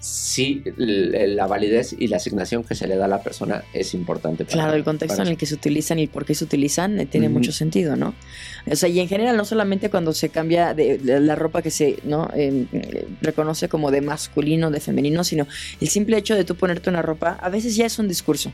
sí la validez y la asignación que se le da a la persona es importante. para- Claro, el contexto en el que se utilizan y por qué se utilizan eh, tiene mucho sentido, ¿no? O sea, y en general, no solamente cuando se cambia de, de la ropa que se ¿no? Eh, reconoce como de masculino, de femenino, sino el simple hecho de tú ponerte una ropa, a veces ya es un discurso,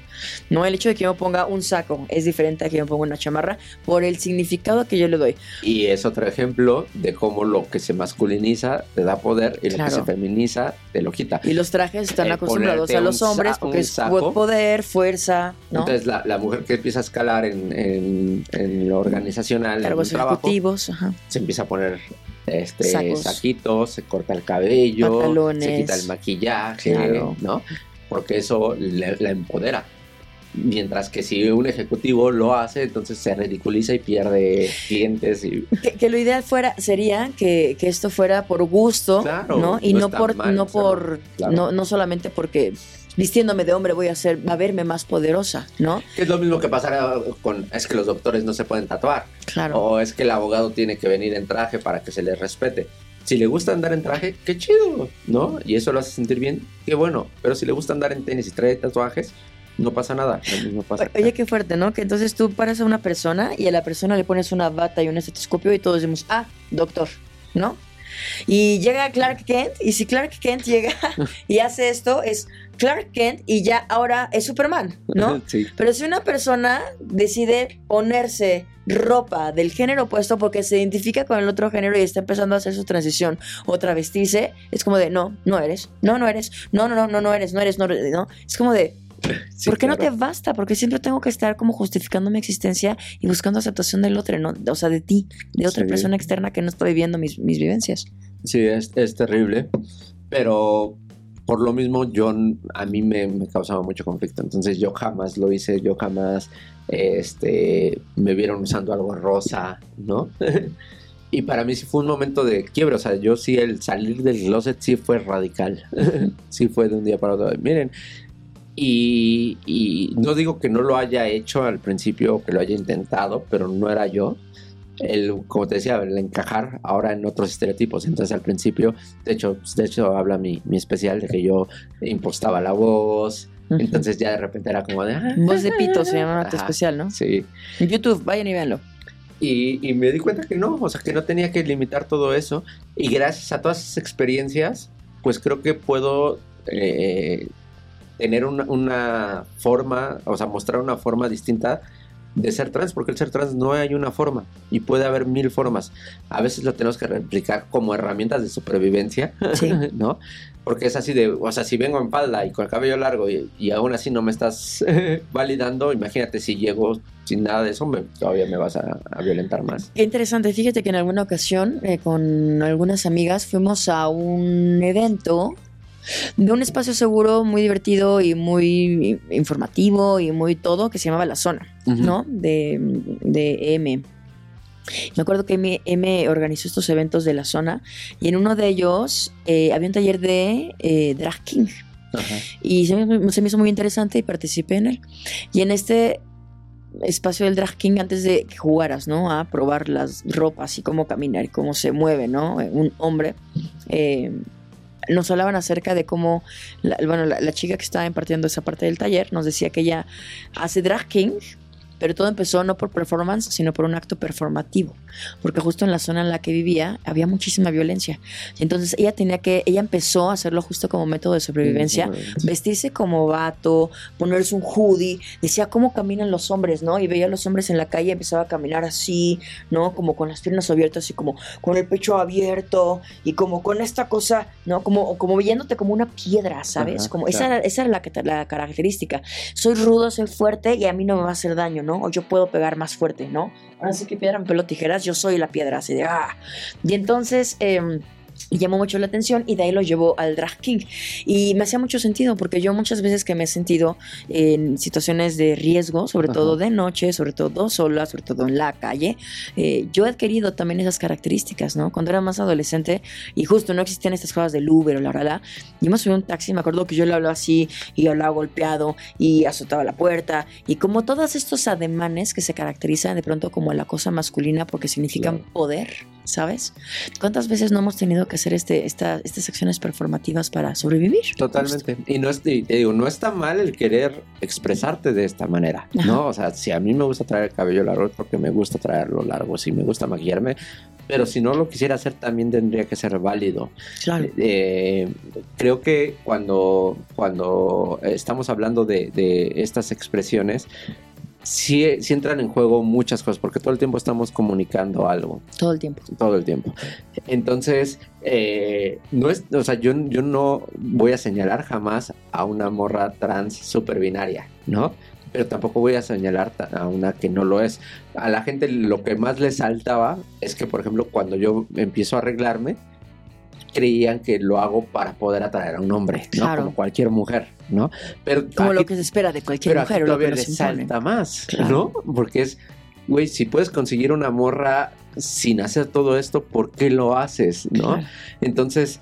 ¿no? El hecho de que yo ponga un saco es diferente a que yo ponga una chamarra por el significado que yo le doy. Y es otro ejemplo de cómo lo que se masculiniza te da poder y lo Claro. que se feminiza te lo quita. Y los trajes están El acostumbrados a los hombres porque es poder, fuerza, ¿no? Entonces la, la mujer que empieza a escalar en, en- en lo organizacional, en Cargos trabajo, ejecutivos, ajá. se empieza a poner este, Sacos. saquitos, se corta el cabello, Pantalones. se quita el maquillaje, Claro. ¿no? Porque eso la empodera. Mientras que si un ejecutivo lo hace, entonces se ridiculiza y pierde clientes y Que, que lo ideal fuera sería que, que esto fuera por gusto, Claro, ¿no? Y no no, por mal no por claro. no, no solamente porque vistiéndome de hombre voy a ser a verme más poderosa, ¿no? Es lo mismo que pasará con es que los doctores no se pueden tatuar. Claro. O es que el abogado tiene que venir en traje para que se le respete. Si le gusta andar en traje, qué chido, ¿no? Y eso lo hace sentir bien, qué bueno. Pero si le gusta andar en tenis y trae tatuajes, no pasa nada. Mismo pasa. Oye, qué fuerte, ¿no? Que entonces tú paras a una persona y a la persona le pones una bata y un estetoscopio y todos decimos, ah, doctor, ¿no? Y llega Clark Kent y si Clark Kent llega (laughs) y hace esto es Clark Kent y ya ahora es Superman, ¿no? (laughs) Sí. Pero si una persona decide ponerse ropa del género opuesto porque se identifica con el otro género y está empezando a hacer su transición o travestirse, es como de, no, no eres, no, no eres, no, no, no, no, no eres, no eres, no, eres", ¿no? Es como de, Sí, ¿por qué no te basta? Porque siempre tengo que estar como justificando mi existencia y buscando aceptación del otro, ¿no? O sea, de ti, de otra Sí. persona externa que no está viviendo mis, mis vivencias. Sí, es, es terrible. Pero por lo mismo, yo a mí me, me causaba mucho conflicto. Entonces yo jamás lo hice, yo jamás este, me vieron usando algo rosa, ¿no? (laughs) y para mí sí fue un momento de quiebre. O sea, yo sí, el salir del closet sí fue radical. (laughs) sí fue de un día para otro. Miren. Y, y no digo que no lo haya hecho al principio, que lo haya intentado, pero no era yo el, como te decía, el encajar ahora en otros estereotipos. Entonces al principio, de hecho, de hecho habla mi, mi especial de que yo impostaba la voz. Entonces ya de repente era como de... "Ah". Voz de pito se llama tu especial, ¿no? Sí. YouTube, vayan y véanlo. Y, y me di cuenta que no, o sea, que no tenía que limitar todo eso. Y gracias a todas esas experiencias, pues creo que puedo eh, tener una, una forma, o sea, mostrar una forma distinta de ser trans, porque el ser trans no hay una forma y puede haber mil formas. A veces lo tenemos que replicar como herramientas de supervivencia, Sí. (laughs) ¿no? Porque es así de, o sea, si vengo en falda y con el cabello largo y, y aún así no me estás (laughs) validando, imagínate si llego sin nada de eso, me- todavía me vas a, a violentar más. Qué interesante. Fíjate que en alguna ocasión eh, con algunas amigas fuimos a un evento de un espacio seguro muy divertido y muy informativo y muy todo que se llamaba La Zona. ¿no? De, de M. Me acuerdo que M, M organizó estos eventos de La Zona y en uno de ellos eh, había un taller de eh, drag king. Y se me, se me hizo muy interesante y participé en él. Y en este espacio del drag king antes de que jugaras, ¿no? A probar las ropas y cómo caminar y cómo se mueve, ¿no? Un hombre. eh, nos hablaban acerca de cómo, la, bueno, la, la chica que estaba impartiendo esa parte del taller nos decía que ella hace drag king, pero todo empezó no por performance, sino por un acto performativo, porque justo en la zona en la que vivía había muchísima violencia. Y entonces ella tenía que, ella empezó a hacerlo justo como método de sobrevivencia, vestirse como vato, ponerse un hoodie, decía cómo caminan los hombres, ¿no? Y veía a los hombres en la calle, empezaba a caminar así, ¿no? Como con las piernas abiertas y como con el pecho abierto y como con esta cosa, ¿no? Como, como viéndote como una piedra, ¿sabes? Ajá, como esa, claro. esa era la, la característica. Soy rudo, soy fuerte y a mí no me va a hacer daño, ¿no? O yo puedo pegar más fuerte, ¿no? Ahora sí que piedra, papel o tijeras, yo soy la piedra, así de ¡ah! Y entonces... em, llamó mucho la atención y de ahí lo llevó al drag king. Y me hacía mucho sentido porque yo muchas veces que me he sentido en situaciones de riesgo sobre todo de noche sobre todo sola sobre todo en la calle eh, yo he adquirido también esas características no cuando era más adolescente y justo no existían estas cosas del Uber o la verdad yo me subí a un taxi me acuerdo que yo le hablaba así y hablaba golpeado y azotaba la puerta y como todos estos ademanes que se caracterizan de pronto como la cosa masculina porque significan poder ¿sabes? ¿Cuántas veces no hemos tenido que hacer este, esta- estas acciones performativas para sobrevivir? Totalmente. Y no es, y te digo, no está mal el querer expresarte de esta manera, ¿no? O sea, si a mí me gusta traer el cabello largo es porque me gusta traerlo largo, si me gusta maquillarme, pero si no lo quisiera hacer también tendría que ser válido. Claro. Eh, creo que cuando, cuando estamos hablando de, de estas expresiones, sí, sí entran en juego muchas cosas, porque todo el tiempo estamos comunicando algo Todo el tiempo. todo el tiempo. Entonces, eh, no es, o sea, yo, yo no voy a señalar jamás a una morra trans super binaria, ¿no? Pero tampoco voy a señalar a una que no lo es. A la gente lo que más le saltaba es que, por ejemplo, cuando yo empiezo a arreglarme, creían que lo hago para poder atraer a un hombre, ¿no? Claro. Como cualquier mujer, ¿no? Pero Como lo aquí- que se espera de cualquier pero aquí mujer lo todavía que le salta más, Claro. ¿no? Porque es, güey, si puedes conseguir una morra sin hacer todo esto, ¿por qué lo haces? ¿no? Claro. Entonces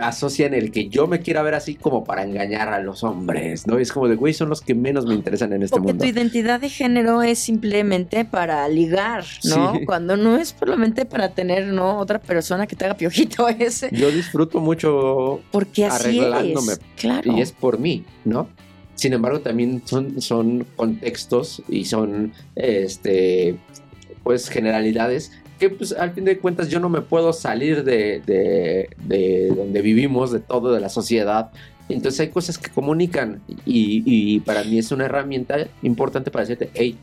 asocian el que yo me quiera ver así como para engañar a los hombres, ¿no? Es como de, güey, son los que menos me interesan en este O que mundo. tu identidad de género es simplemente para ligar, ¿no? Sí. Cuando no es solamente para tener, ¿no? Otra persona que te haga piojito (laughs) ese. Yo disfruto mucho Porque así arreglándome es, claro. y es por mí, ¿no? Sin embargo, también son, son contextos y son, este, pues, generalidades que, pues, al fin de cuentas yo no me puedo salir de, de, de donde vivimos, de todo, de la sociedad. Entonces hay cosas que comunican y, y para mí es una herramienta importante para decirte, hey,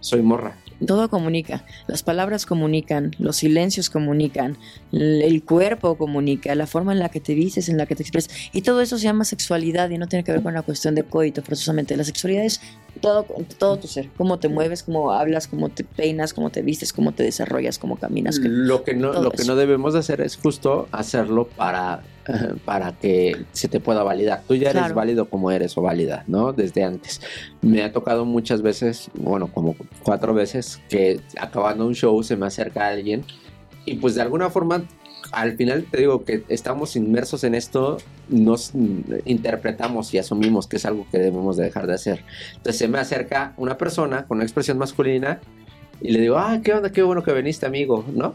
soy morra. Todo comunica. Las palabras comunican, los silencios comunican, el cuerpo comunica, la forma en la que te vistes, en la que te expresas. Y todo eso se llama sexualidad y no tiene que ver con una cuestión de coito, forzosamente. La sexualidad es todo, todo tu ser. Cómo te mueves, cómo hablas, cómo te peinas, cómo te vistes, cómo te desarrollas, cómo caminas. Lo que no, lo que eso. no debemos de hacer es justo hacerlo para, (laughs) para que se te pueda validar. Tú ya eres Claro. válido como eres o válida, ¿no? Desde antes. Me ha tocado muchas veces, bueno, como cuatro veces, que acabando un show se me acerca alguien y pues de alguna forma, al final te digo que estamos inmersos en esto, nos interpretamos y asumimos que es algo que debemos de dejar de hacer. Entonces se me acerca una persona con una expresión masculina y le digo, ah, qué onda, qué bueno que viniste, amigo, ¿no?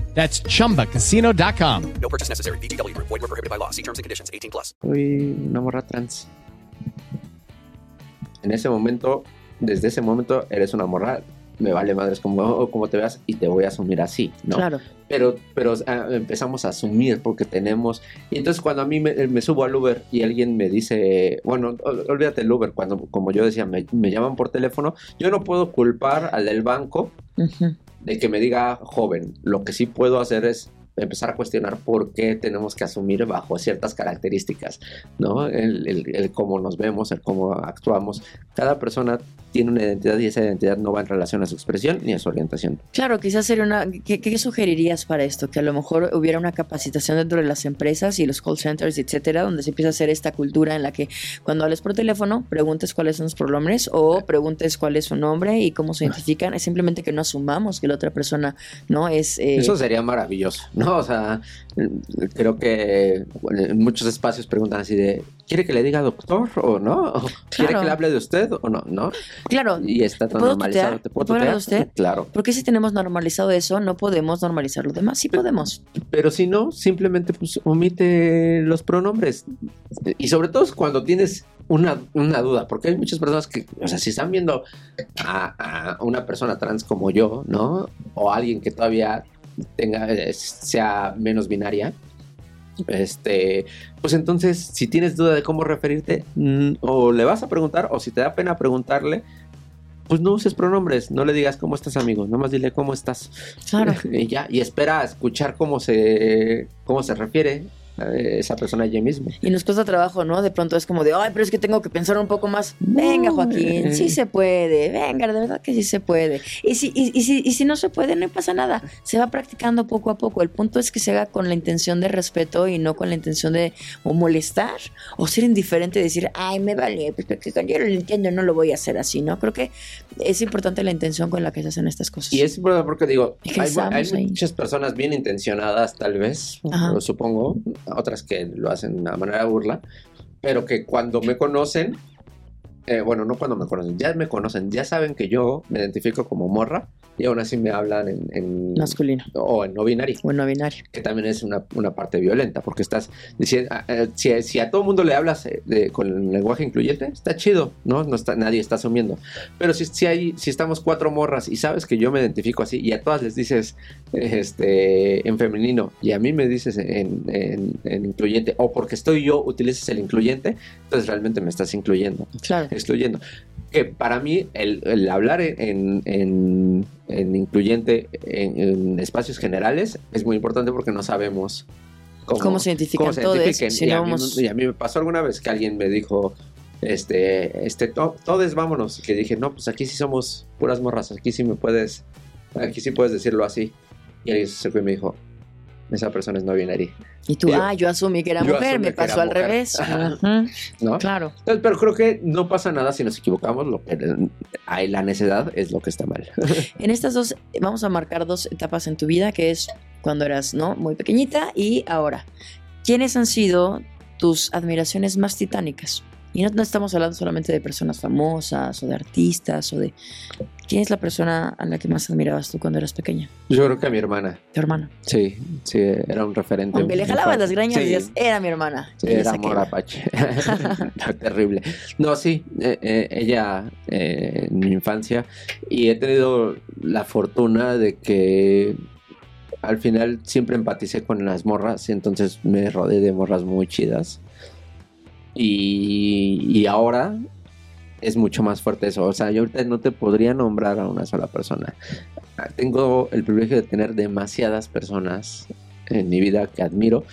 That's chumbacasino.com. No purchase necessary. VGW Group. Void were prohibited by law. See terms and conditions. 18 plus. Soy una morra trans. En ese momento, desde ese momento, eres una morra. Me vale madres como, como te veas y te voy a asumir así, ¿no? Claro. Pero, pero ah, empezamos a asumir porque tenemos. Y entonces, cuando a mí me, me subo al Uber y alguien me dice, bueno, ol- olvídate el Uber, cuando, como yo decía, me, me llaman por teléfono, yo no puedo culpar al del banco Ujú. De que me diga joven. Lo que sí puedo hacer es empezar a cuestionar por qué tenemos que asumir bajo ciertas características, ¿no? El, el- el cómo nos vemos, el cómo actuamos. Cada persona tiene una identidad y esa identidad no va en relación a su expresión ni a su orientación. Claro, quizás sería una... ¿qué, qué sugerirías para esto? Que a lo mejor hubiera una capacitación dentro de las empresas y los call centers, etcétera, donde se empieza a hacer esta cultura en la que cuando hables por teléfono, preguntes cuáles son los pronombres o preguntes cuál es su nombre y cómo se identifican. Es simplemente que no asumamos que la otra persona no es... eh, Eso sería maravilloso, ¿no? O sea, creo que en muchos espacios preguntan así de, ¿quiere que le diga doctor o no? ¿O ¿Quiere que le hable de usted o no? ¿No? Claro. Y está ¿Te tan normalizado. tutear? ¿Te puedo ¿Te puedo de usted? Claro. ¿Por qué si tenemos normalizado eso no podemos normalizar lo demás? Sí podemos. Pero si no, simplemente pues, omite los pronombres. Y sobre todo cuando tienes una, una duda, porque hay muchas personas que, o sea, si están viendo a, a una persona trans como yo, ¿no? O alguien que todavía tenga, eh, sea menos binaria, este, pues entonces, si tienes duda de cómo referirte, mm, o le vas a preguntar, o si te da pena preguntarle, pues no uses pronombres, no le digas cómo estás, amigo, nomás dile cómo estás. Claro. (laughs) y ya, y espera a escuchar cómo se, cómo se refiere esa persona a ella misma. Y nos cuesta trabajo, ¿no? De pronto es como de, ay, pero es que tengo que pensar un poco más. Venga, Joaquín, eh. sí se puede. Venga, de verdad que sí se puede. Y si, y, y si, y si no se puede, no pasa nada. Se va practicando poco a poco. El punto es que se haga con la intención de respeto y no con la intención de o molestar o ser indiferente y decir, ay, me vale, pues porque yo lo entiendo no lo voy a hacer así, ¿no? Creo que es importante la intención con la que se hacen estas cosas. Y es importante porque digo, hay, hay muchas personas bien intencionadas, tal vez, lo supongo, otras que lo hacen a manera de burla, pero que cuando me conocen, eh, bueno, no cuando me conocen, ya me conocen, ya saben que yo me identifico como morra y aún así me hablan en, en- Masculino. o en no binario. O en no binario. Que también es una, una parte violenta, porque estás diciendo, ah, eh, si, si a todo mundo le hablas eh, de- con el lenguaje incluyente, está chido, ¿no? no está, nadie está asumiendo. Pero si, si, hay, si estamos cuatro morras y sabes que yo me identifico así y a todas les dices este, en femenino y a mí me dices en, en- en incluyente, o porque estoy yo utilizas el incluyente, entonces realmente me estás incluyendo. Claro. (laughs) Excluyendo. Que para mí el, el hablar en, en- en incluyente en, en espacios generales es muy importante porque no sabemos Cómo se identifican todos, identifiquen. si y, a mí, y a mí me pasó alguna vez que alguien me dijo, este, este, to- todos vámonos. Y que dije, no, pues aquí sí somos puras morras, aquí sí me puedes, aquí sí puedes decirlo así. Y alguien se acercó y me dijo, esa persona es no binaria. Y tú, Y yo- ah, yo asumí que era mujer, me pasó al mujer. revés. Ajá. ¿no? Claro. Entonces, pero creo que no pasa nada si nos equivocamos, lo que hay la necedad es lo que está mal. (laughs) En estas dos, vamos a marcar dos etapas en tu vida, que es cuando eras, ¿no? Muy pequeñita y ahora. ¿Quiénes han sido tus admiraciones más titánicas? Y no, no estamos hablando solamente de personas famosas o de artistas o de... ¿Quién es la persona a la que más admirabas tú cuando eras pequeña? Yo creo que a mi hermana. Tu hermana. Sí, sí, era un referente. Aunque le jalabas fuerte. las greñas Sí. y decías, era mi hermana. Sí, era amor apache. (laughs) (laughs) Terrible. No, sí, eh, eh, ella eh, en mi infancia y he tenido la fortuna de que al final siempre empaticé con las morras y entonces me rodeé de morras muy chidas. Y, ahora es mucho más fuerte eso. O sea, yo ahorita no te podría nombrar a una sola persona. Tengo el privilegio de tener demasiadas personas en mi vida que admiro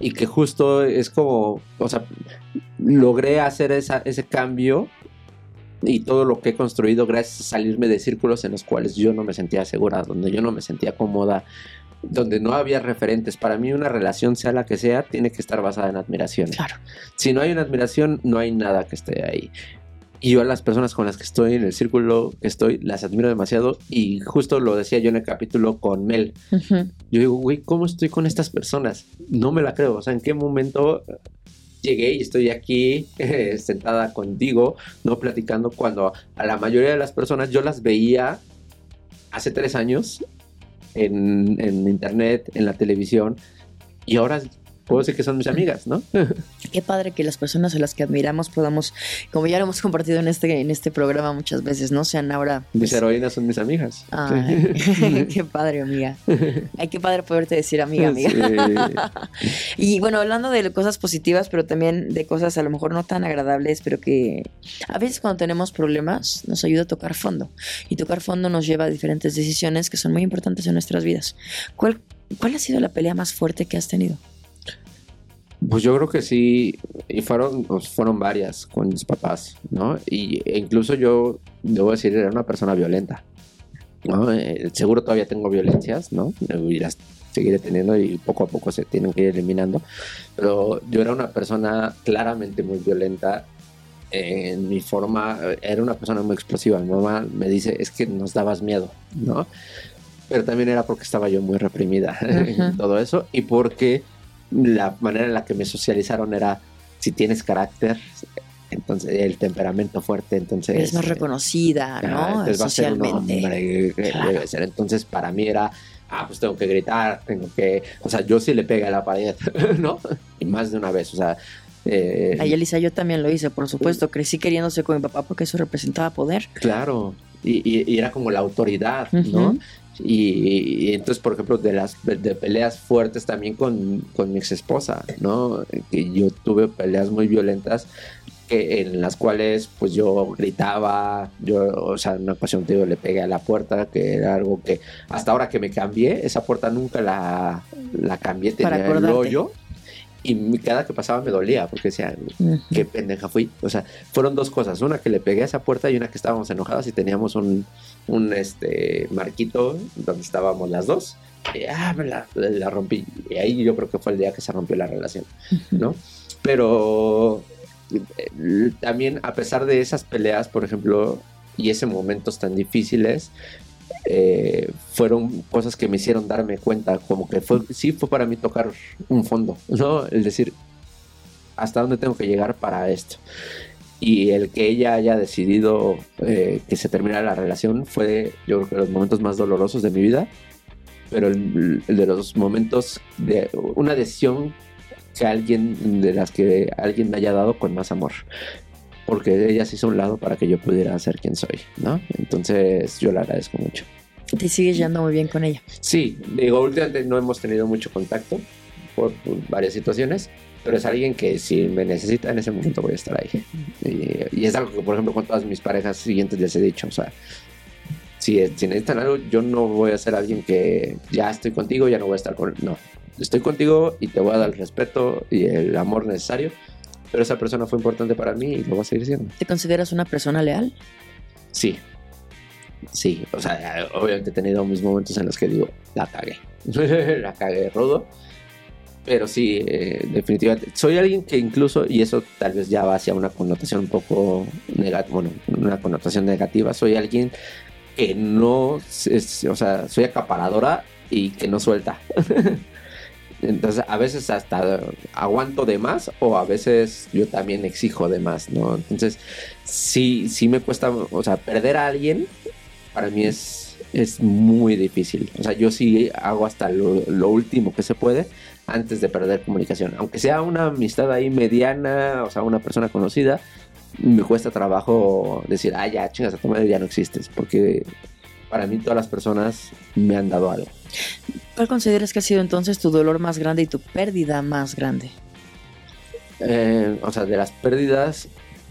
y que justo es como, o sea, logré hacer ese cambio y todo lo que he construido gracias a salirme de círculos en los cuales yo no me sentía segura, donde yo no me sentía cómoda, donde no había referentes. Para mí una relación, sea la que sea, tiene que estar basada en admiración. Claro. Si no hay una admiración, no hay nada que esté ahí. Y yo a las personas con las que estoy en el círculo que estoy, las admiro demasiado. Y justo lo decía yo en el capítulo con Mel. Yo digo, güey, ¿cómo estoy con estas personas? No me la creo. O sea, ¿en qué momento llegué y estoy aquí eh, (laughs) sentada contigo, no platicando, cuando a la mayoría de las personas yo las veía hace tres años en, en internet, en la televisión, y ahora puedo decir que son mis amigas, ¿no? (laughs) Qué padre que las personas a las que admiramos podamos, como ya lo hemos compartido en este, en este programa muchas veces, ¿no? Sean ahora... Mis pues, heroínas son mis amigas. Ay, (laughs) qué padre, amiga. Ay, qué padre poderte decir amiga, amiga. (laughs) y bueno, hablando de cosas positivas, pero también de cosas a lo mejor no tan agradables, pero que a veces cuando tenemos problemas nos ayuda a tocar fondo. Y tocar fondo nos lleva a diferentes decisiones que son muy importantes en nuestras vidas. ¿Cuál ¿Cuál ha sido la pelea más fuerte que has tenido? Pues yo creo que sí, y fueron, pues fueron varias con mis papás, ¿no? Y e incluso yo, debo decir, era una persona violenta, ¿no? Eh, seguro todavía tengo violencias, ¿no? Y las seguiré teniendo y poco a poco se tienen que ir eliminando, pero yo era una persona claramente muy violenta en mi forma, era una persona muy explosiva. Mi mamá me dice, es que nos dabas miedo, ¿no? Pero también era porque estaba yo muy reprimida (laughs) en todo eso y porque la manera en la que me socializaron era, si tienes carácter, entonces el temperamento fuerte, entonces... Eres más reconocida, Ah, ¿no? va a ser un Socialmente. hombre, que Claro. debe ser. Entonces, para mí era, ah, pues tengo que gritar, tengo que, o sea, yo sí le pegué a la pared, (laughs) ¿no? Y más de una vez, o sea, eh, Ay, Elisa, yo también lo hice, por supuesto. Crecí queriéndose con mi papá porque eso representaba poder. claro, y, y- y era como la autoridad, ¿no? Y, y entonces, por ejemplo, de las de peleas fuertes también con, con mi ex esposa, ¿no? Que yo tuve peleas muy violentas que, en las cuales pues yo gritaba, yo, o sea, en una ocasión te digo, le pegué a la puerta, que era algo que hasta ahora que me cambié, esa puerta nunca la, la cambié, tenía el hoyo. Y cada que pasaba me dolía, porque decía, qué pendeja fui. O sea, fueron dos cosas. Una que le pegué a esa puerta y una que estábamos enojados y teníamos un, un este, marquito donde estábamos las dos. Y, ah, me la, la rompí. Y ahí yo creo que fue el día que se rompió la relación, ¿no? Pero eh, también a pesar de esas peleas, por ejemplo, y esos momentos tan difíciles, eh, fueron cosas que me hicieron darme cuenta, como que fue, sí fue para mí tocar un fondo, ¿no? El decir, ¿hasta dónde tengo que llegar para esto? Y el que ella haya decidido eh, que se terminara la relación fue, yo creo que los momentos más dolorosos de mi vida, pero el de los momentos de una decisión que alguien, de las que alguien me haya dado con más amor. Porque ella se hizo a un lado para que yo pudiera ser quien soy, ¿no? Entonces yo le agradezco mucho. Te sigues llevando muy bien con ella. Sí, digo, últimamente no hemos tenido mucho contacto por, por varias situaciones, pero es alguien que si me necesita en ese momento voy a estar ahí. Y, y es algo que, por ejemplo, con todas mis parejas siguientes les he dicho, o sea, si, si necesitan algo, yo no voy a ser alguien que ya estoy contigo, ya no voy a estar con... No, estoy contigo y te voy a dar el respeto y el amor necesario, pero esa persona fue importante para mí y lo va a seguir siendo. ¿Te consideras una persona leal? Sí. Sí, o sea, obviamente he tenido mis momentos en los que digo, la cagué. (laughs) la cagué rodo. Pero sí, eh, definitivamente. Soy alguien que incluso, y eso tal vez ya va hacia una connotación un poco negativa, bueno, una connotación negativa, soy alguien que no, es, o sea, soy acaparadora y que no suelta. (laughs) Entonces, a veces hasta aguanto de más o a veces yo también exijo de más, ¿no? Entonces, sí, sí me cuesta, o sea, perder a alguien para mí es, es muy difícil. O sea, yo sí hago hasta lo, último que se puede antes de perder comunicación. Aunque sea una amistad ahí mediana, o sea, una persona conocida, me cuesta trabajo decir, ah, ya, chingas a tu madre, ya no existes. Porque para mí todas las personas me han dado algo. ¿Cuál consideras que ha sido entonces tu dolor más grande y tu pérdida más grande? Eh, o sea, de las pérdidas,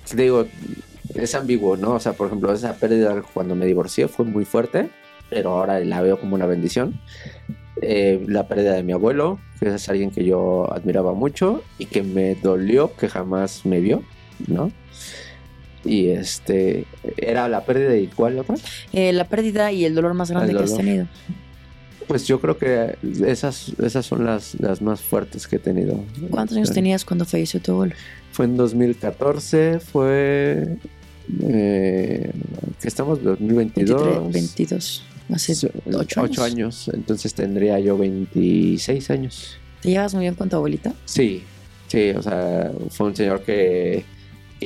te digo, es ambiguo, ¿no? O sea, por ejemplo, esa pérdida cuando me divorcié fue muy fuerte, pero ahora la veo como una bendición. Eh, la pérdida de mi abuelo, que es alguien que yo admiraba mucho y que me dolió que jamás me vio, ¿no? Y este, era la pérdida de cuál otra? Eh, la pérdida y el dolor más grande que has tenido. Pues yo creo que esas, esas son las, las más fuertes que he tenido. ¿Cuántos años Sí. tenías cuando falleció tu abuelo? Fue en 2014, fue... Eh, que estamos 2022. 23, 22. Hace Sí, ocho años. ocho años. Entonces tendría yo 26 años. ¿Te llevas muy bien con tu abuelita? Sí, sí, o sea, fue un señor que,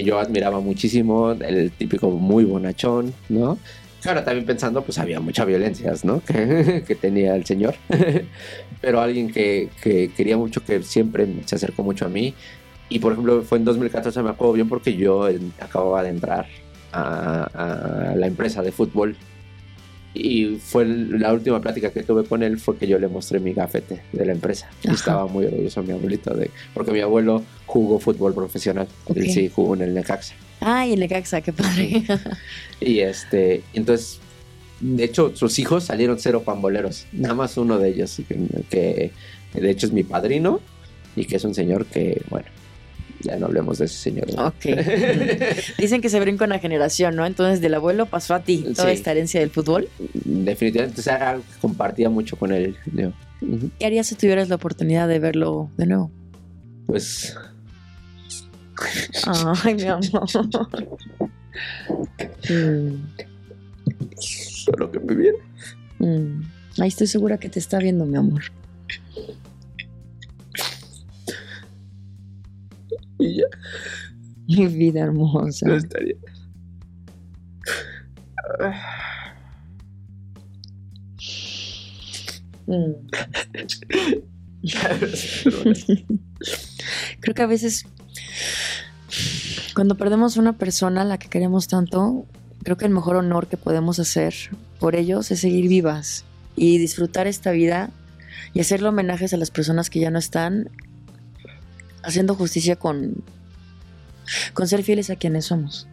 yo admiraba muchísimo, el típico muy bonachón, ¿no? Claro, también pensando, pues había muchas violencias, ¿no? (laughs) Que, tenía el señor. (laughs) Pero alguien que, que quería mucho, que siempre se acercó mucho a mí. Y por ejemplo, fue en 2014, me acuerdo bien, porque yo acababa de entrar a la empresa de fútbol. Y fue la última plática que tuve con él fue que yo le mostré mi gafete de la empresa. Y estaba muy orgulloso mi abuelito de... Porque mi abuelo jugó fútbol profesional. Él sí jugó en el Necaxa. Ay, el Necaxa, qué padre. Y este, entonces de hecho, sus hijos salieron cero pamboleros. Nada más uno de ellos, que, que de hecho es mi padrino y que es un señor que, bueno, ya no hablemos de ese señor. ¿no? Ok. (laughs) Dicen que se brinca una generación, ¿no? Entonces del abuelo pasó a ti toda Sí. esta herencia del fútbol. Definitivamente, o sea, algo que compartía mucho con él. Leo. ¿Qué harías si tuvieras la oportunidad de verlo de nuevo? Pues Ay, mi amor. Mm, (laughs) solo que me viene. mm. Ahí estoy segura que te está viendo, mi amor. (laughs) Y ya. Mi vida hermosa. No estaría. Mm. (laughs) Creo que a veces cuando perdemos una persona a la que queremos tanto, creo que el mejor honor que podemos hacer por ellos es seguir vivas y disfrutar esta vida y hacerle homenajes a las personas que ya no están, haciendo justicia con, con ser fieles a quienes somos.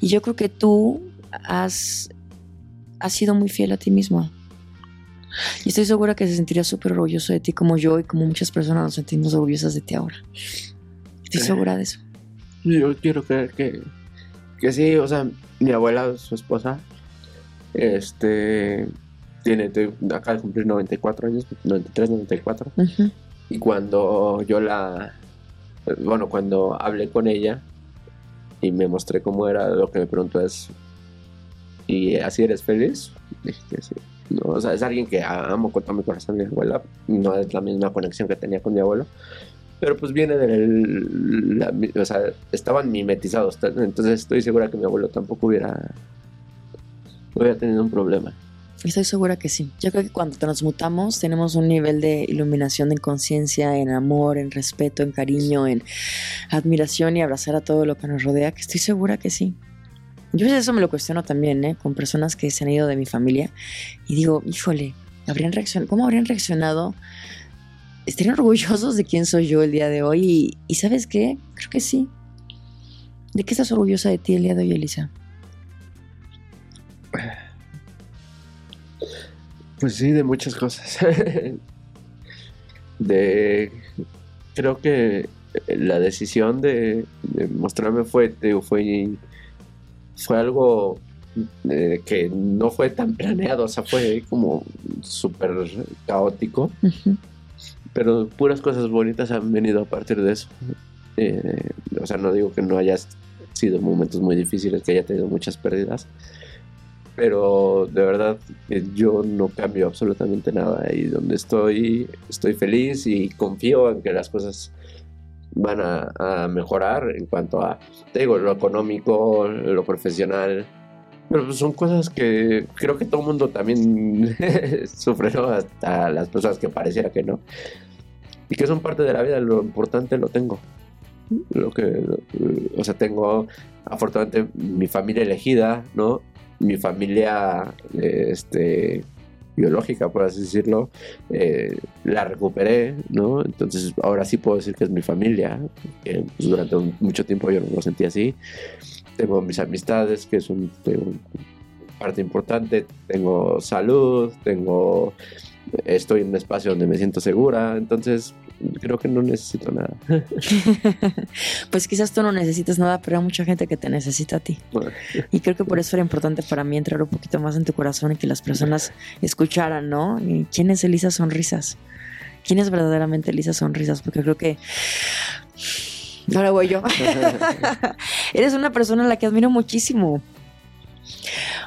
Y yo creo que tú has, has sido muy fiel a ti misma. Y estoy segura que se sentiría súper orgulloso de ti como yo y como muchas personas nos sentimos orgullosas de ti ahora. Estoy Eh. segura de eso. Yo quiero creer que, que sí, o sea, mi abuela, su esposa, este, tiene, acaba de cumplir 94 años, 93, 94. Ujú. Y cuando yo la, bueno, cuando hablé con ella y me mostré cómo era, lo que me preguntó es, ¿y así eres feliz? Dije que sí. No, o sea, es alguien que amo con todo mi corazón, mi abuela. No es la misma conexión que tenía con mi abuelo. Pero pues viene del... la- o sea, estaban mimetizados. Entonces estoy segura que mi abuelo tampoco hubiera... hubiera tenido un problema. Estoy segura que sí. Yo creo que cuando transmutamos tenemos un nivel de iluminación en conciencia, en amor, en respeto, en cariño, en admiración y abrazar a todo lo que nos rodea, que estoy segura que sí. Yo eso me lo cuestiono también, ¿eh? Con personas que se han ido de mi familia y digo, híjole, ¿habrían reaccionado? ¿cómo habrían reaccionado? ¿Estarían orgullosos de quién soy yo el día de hoy? Y, y ¿sabes qué? Creo que sí. ¿De qué estás orgullosa de ti el día de hoy, Elisa? Pues sí, de muchas cosas. (laughs) de. Creo que la decisión de, de mostrarme fue, te digo, fue, fue algo eh, que no fue tan planeado, o sea, fue como súper caótico, pero puras cosas bonitas han venido a partir de eso. Eh, o sea, no digo que no haya sido momentos muy difíciles, que haya tenido muchas pérdidas, pero de verdad eh, yo no cambio absolutamente nada y donde estoy estoy feliz y confío en que las cosas van a, a mejorar en cuanto a te digo lo económico lo profesional. Pero pues son cosas que creo que todo el mundo también (laughs) sufre ¿no? hasta las personas que pareciera que no. Y que son parte de la vida lo importante lo tengo. Lo que o sea tengo afortunadamente mi familia elegida no mi familia este biológica por así decirlo eh, la recuperé no entonces ahora sí puedo decir que es mi familia pues, durante mucho tiempo yo no lo sentí así. Tengo mis amistades que son parte importante. Tengo salud tengo estoy en un espacio donde me siento segura. Entonces creo que no necesito nada (laughs) Pues quizás tú no necesitas nada, pero hay mucha gente que te necesita a ti. Y creo que por eso era importante para mí entrar un poquito más en tu corazón y que las personas escucharan, ¿no? Y ¿Quién es Elisa Sonrisas? ¿Quién es verdaderamente Elisa Sonrisas? Porque creo que... Ahora voy yo. (laughs) Eres una persona a la que admiro muchísimo.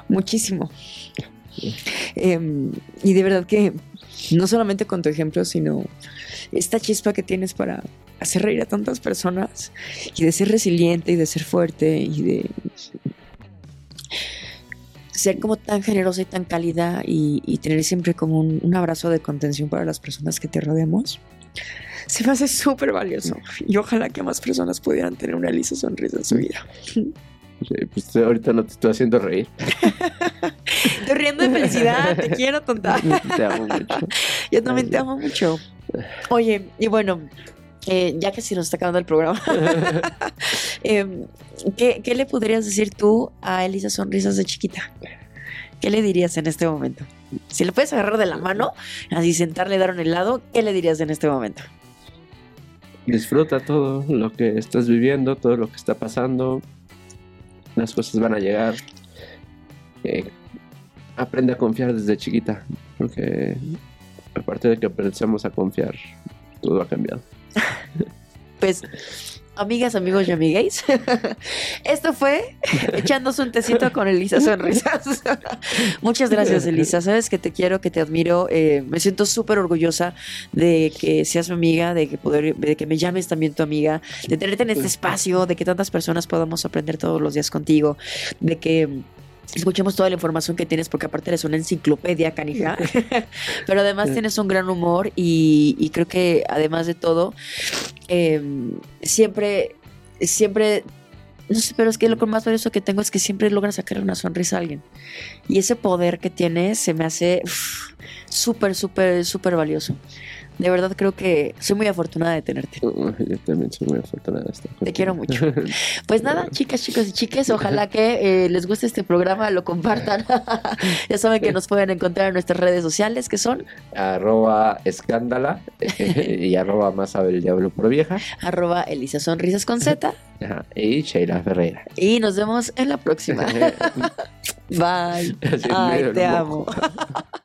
Muchísimo. Em, y de verdad que no solamente con tu ejemplo, sino esta chispa que tienes para hacer reír a tantas personas y de ser resiliente y de ser fuerte y de ser como tan generosa y tan cálida y, tener siempre como un, un abrazo de contención para las personas que te rodeamos. Se me hace súper valioso y ojalá que más personas pudieran tener una lisa sonrisa en su vida. Pues ahorita no te estoy haciendo reír (laughs) Estoy riendo de felicidad, te (laughs) quiero tonta. te amo mucho (laughs) Yo también te amo mucho. Oye, y bueno, eh, ya que se nos está acabando el programa, em, ¿qué, qué le podrías decir tú a Elisa Sonrisas de chiquita? ¿qué le dirías en este momento? Si le puedes agarrar de la mano, así sentarle, dar un helado, ¿qué le dirías en este momento? Disfruta todo lo que estás viviendo, todo lo que está pasando. Las cosas van a llegar. Eh, aprende a confiar desde chiquita, porque a partir de que aprendemos a confiar, todo ha cambiado. (laughs) Pues, amigas, amigos y amigues, (laughs) esto fue (laughs) echándose un tecito con Elisa Sonrisas. (laughs) Muchas gracias, Elisa. Sabes que te quiero, que te admiro. eh, me siento súper orgullosa de que seas mi amiga, de que, poder, de que me llames también tu amiga, de tenerte en este espacio, de que tantas personas podamos aprender todos los días contigo, de que escuchemos toda la información que tienes, porque aparte eres una enciclopedia, canija. (laughs) (laughs) Pero además tienes un gran humor y, y creo que además de todo, eh, siempre, siempre, no sé, pero es que lo más valioso que tengo es que siempre logras sacarle una sonrisa a alguien. Y ese poder que tienes se me hace súper, súper, súper valioso. De verdad creo que soy muy afortunada de tenerte. Yo también soy muy afortunada de estar Te quiero mucho. (laughs) Pues nada, chicas, chicos y chiques, ojalá que eh, les guste este programa, lo compartan. (laughs) ya saben que nos pueden encontrar en nuestras redes sociales, que son arroba escándala (laughs) y arroba más sabe el diablo por vieja arroba Elisa Sonrisas con Z. Ajá, y Sheila Ferreira. Y nos vemos en la próxima. Bye. Ay, te amo.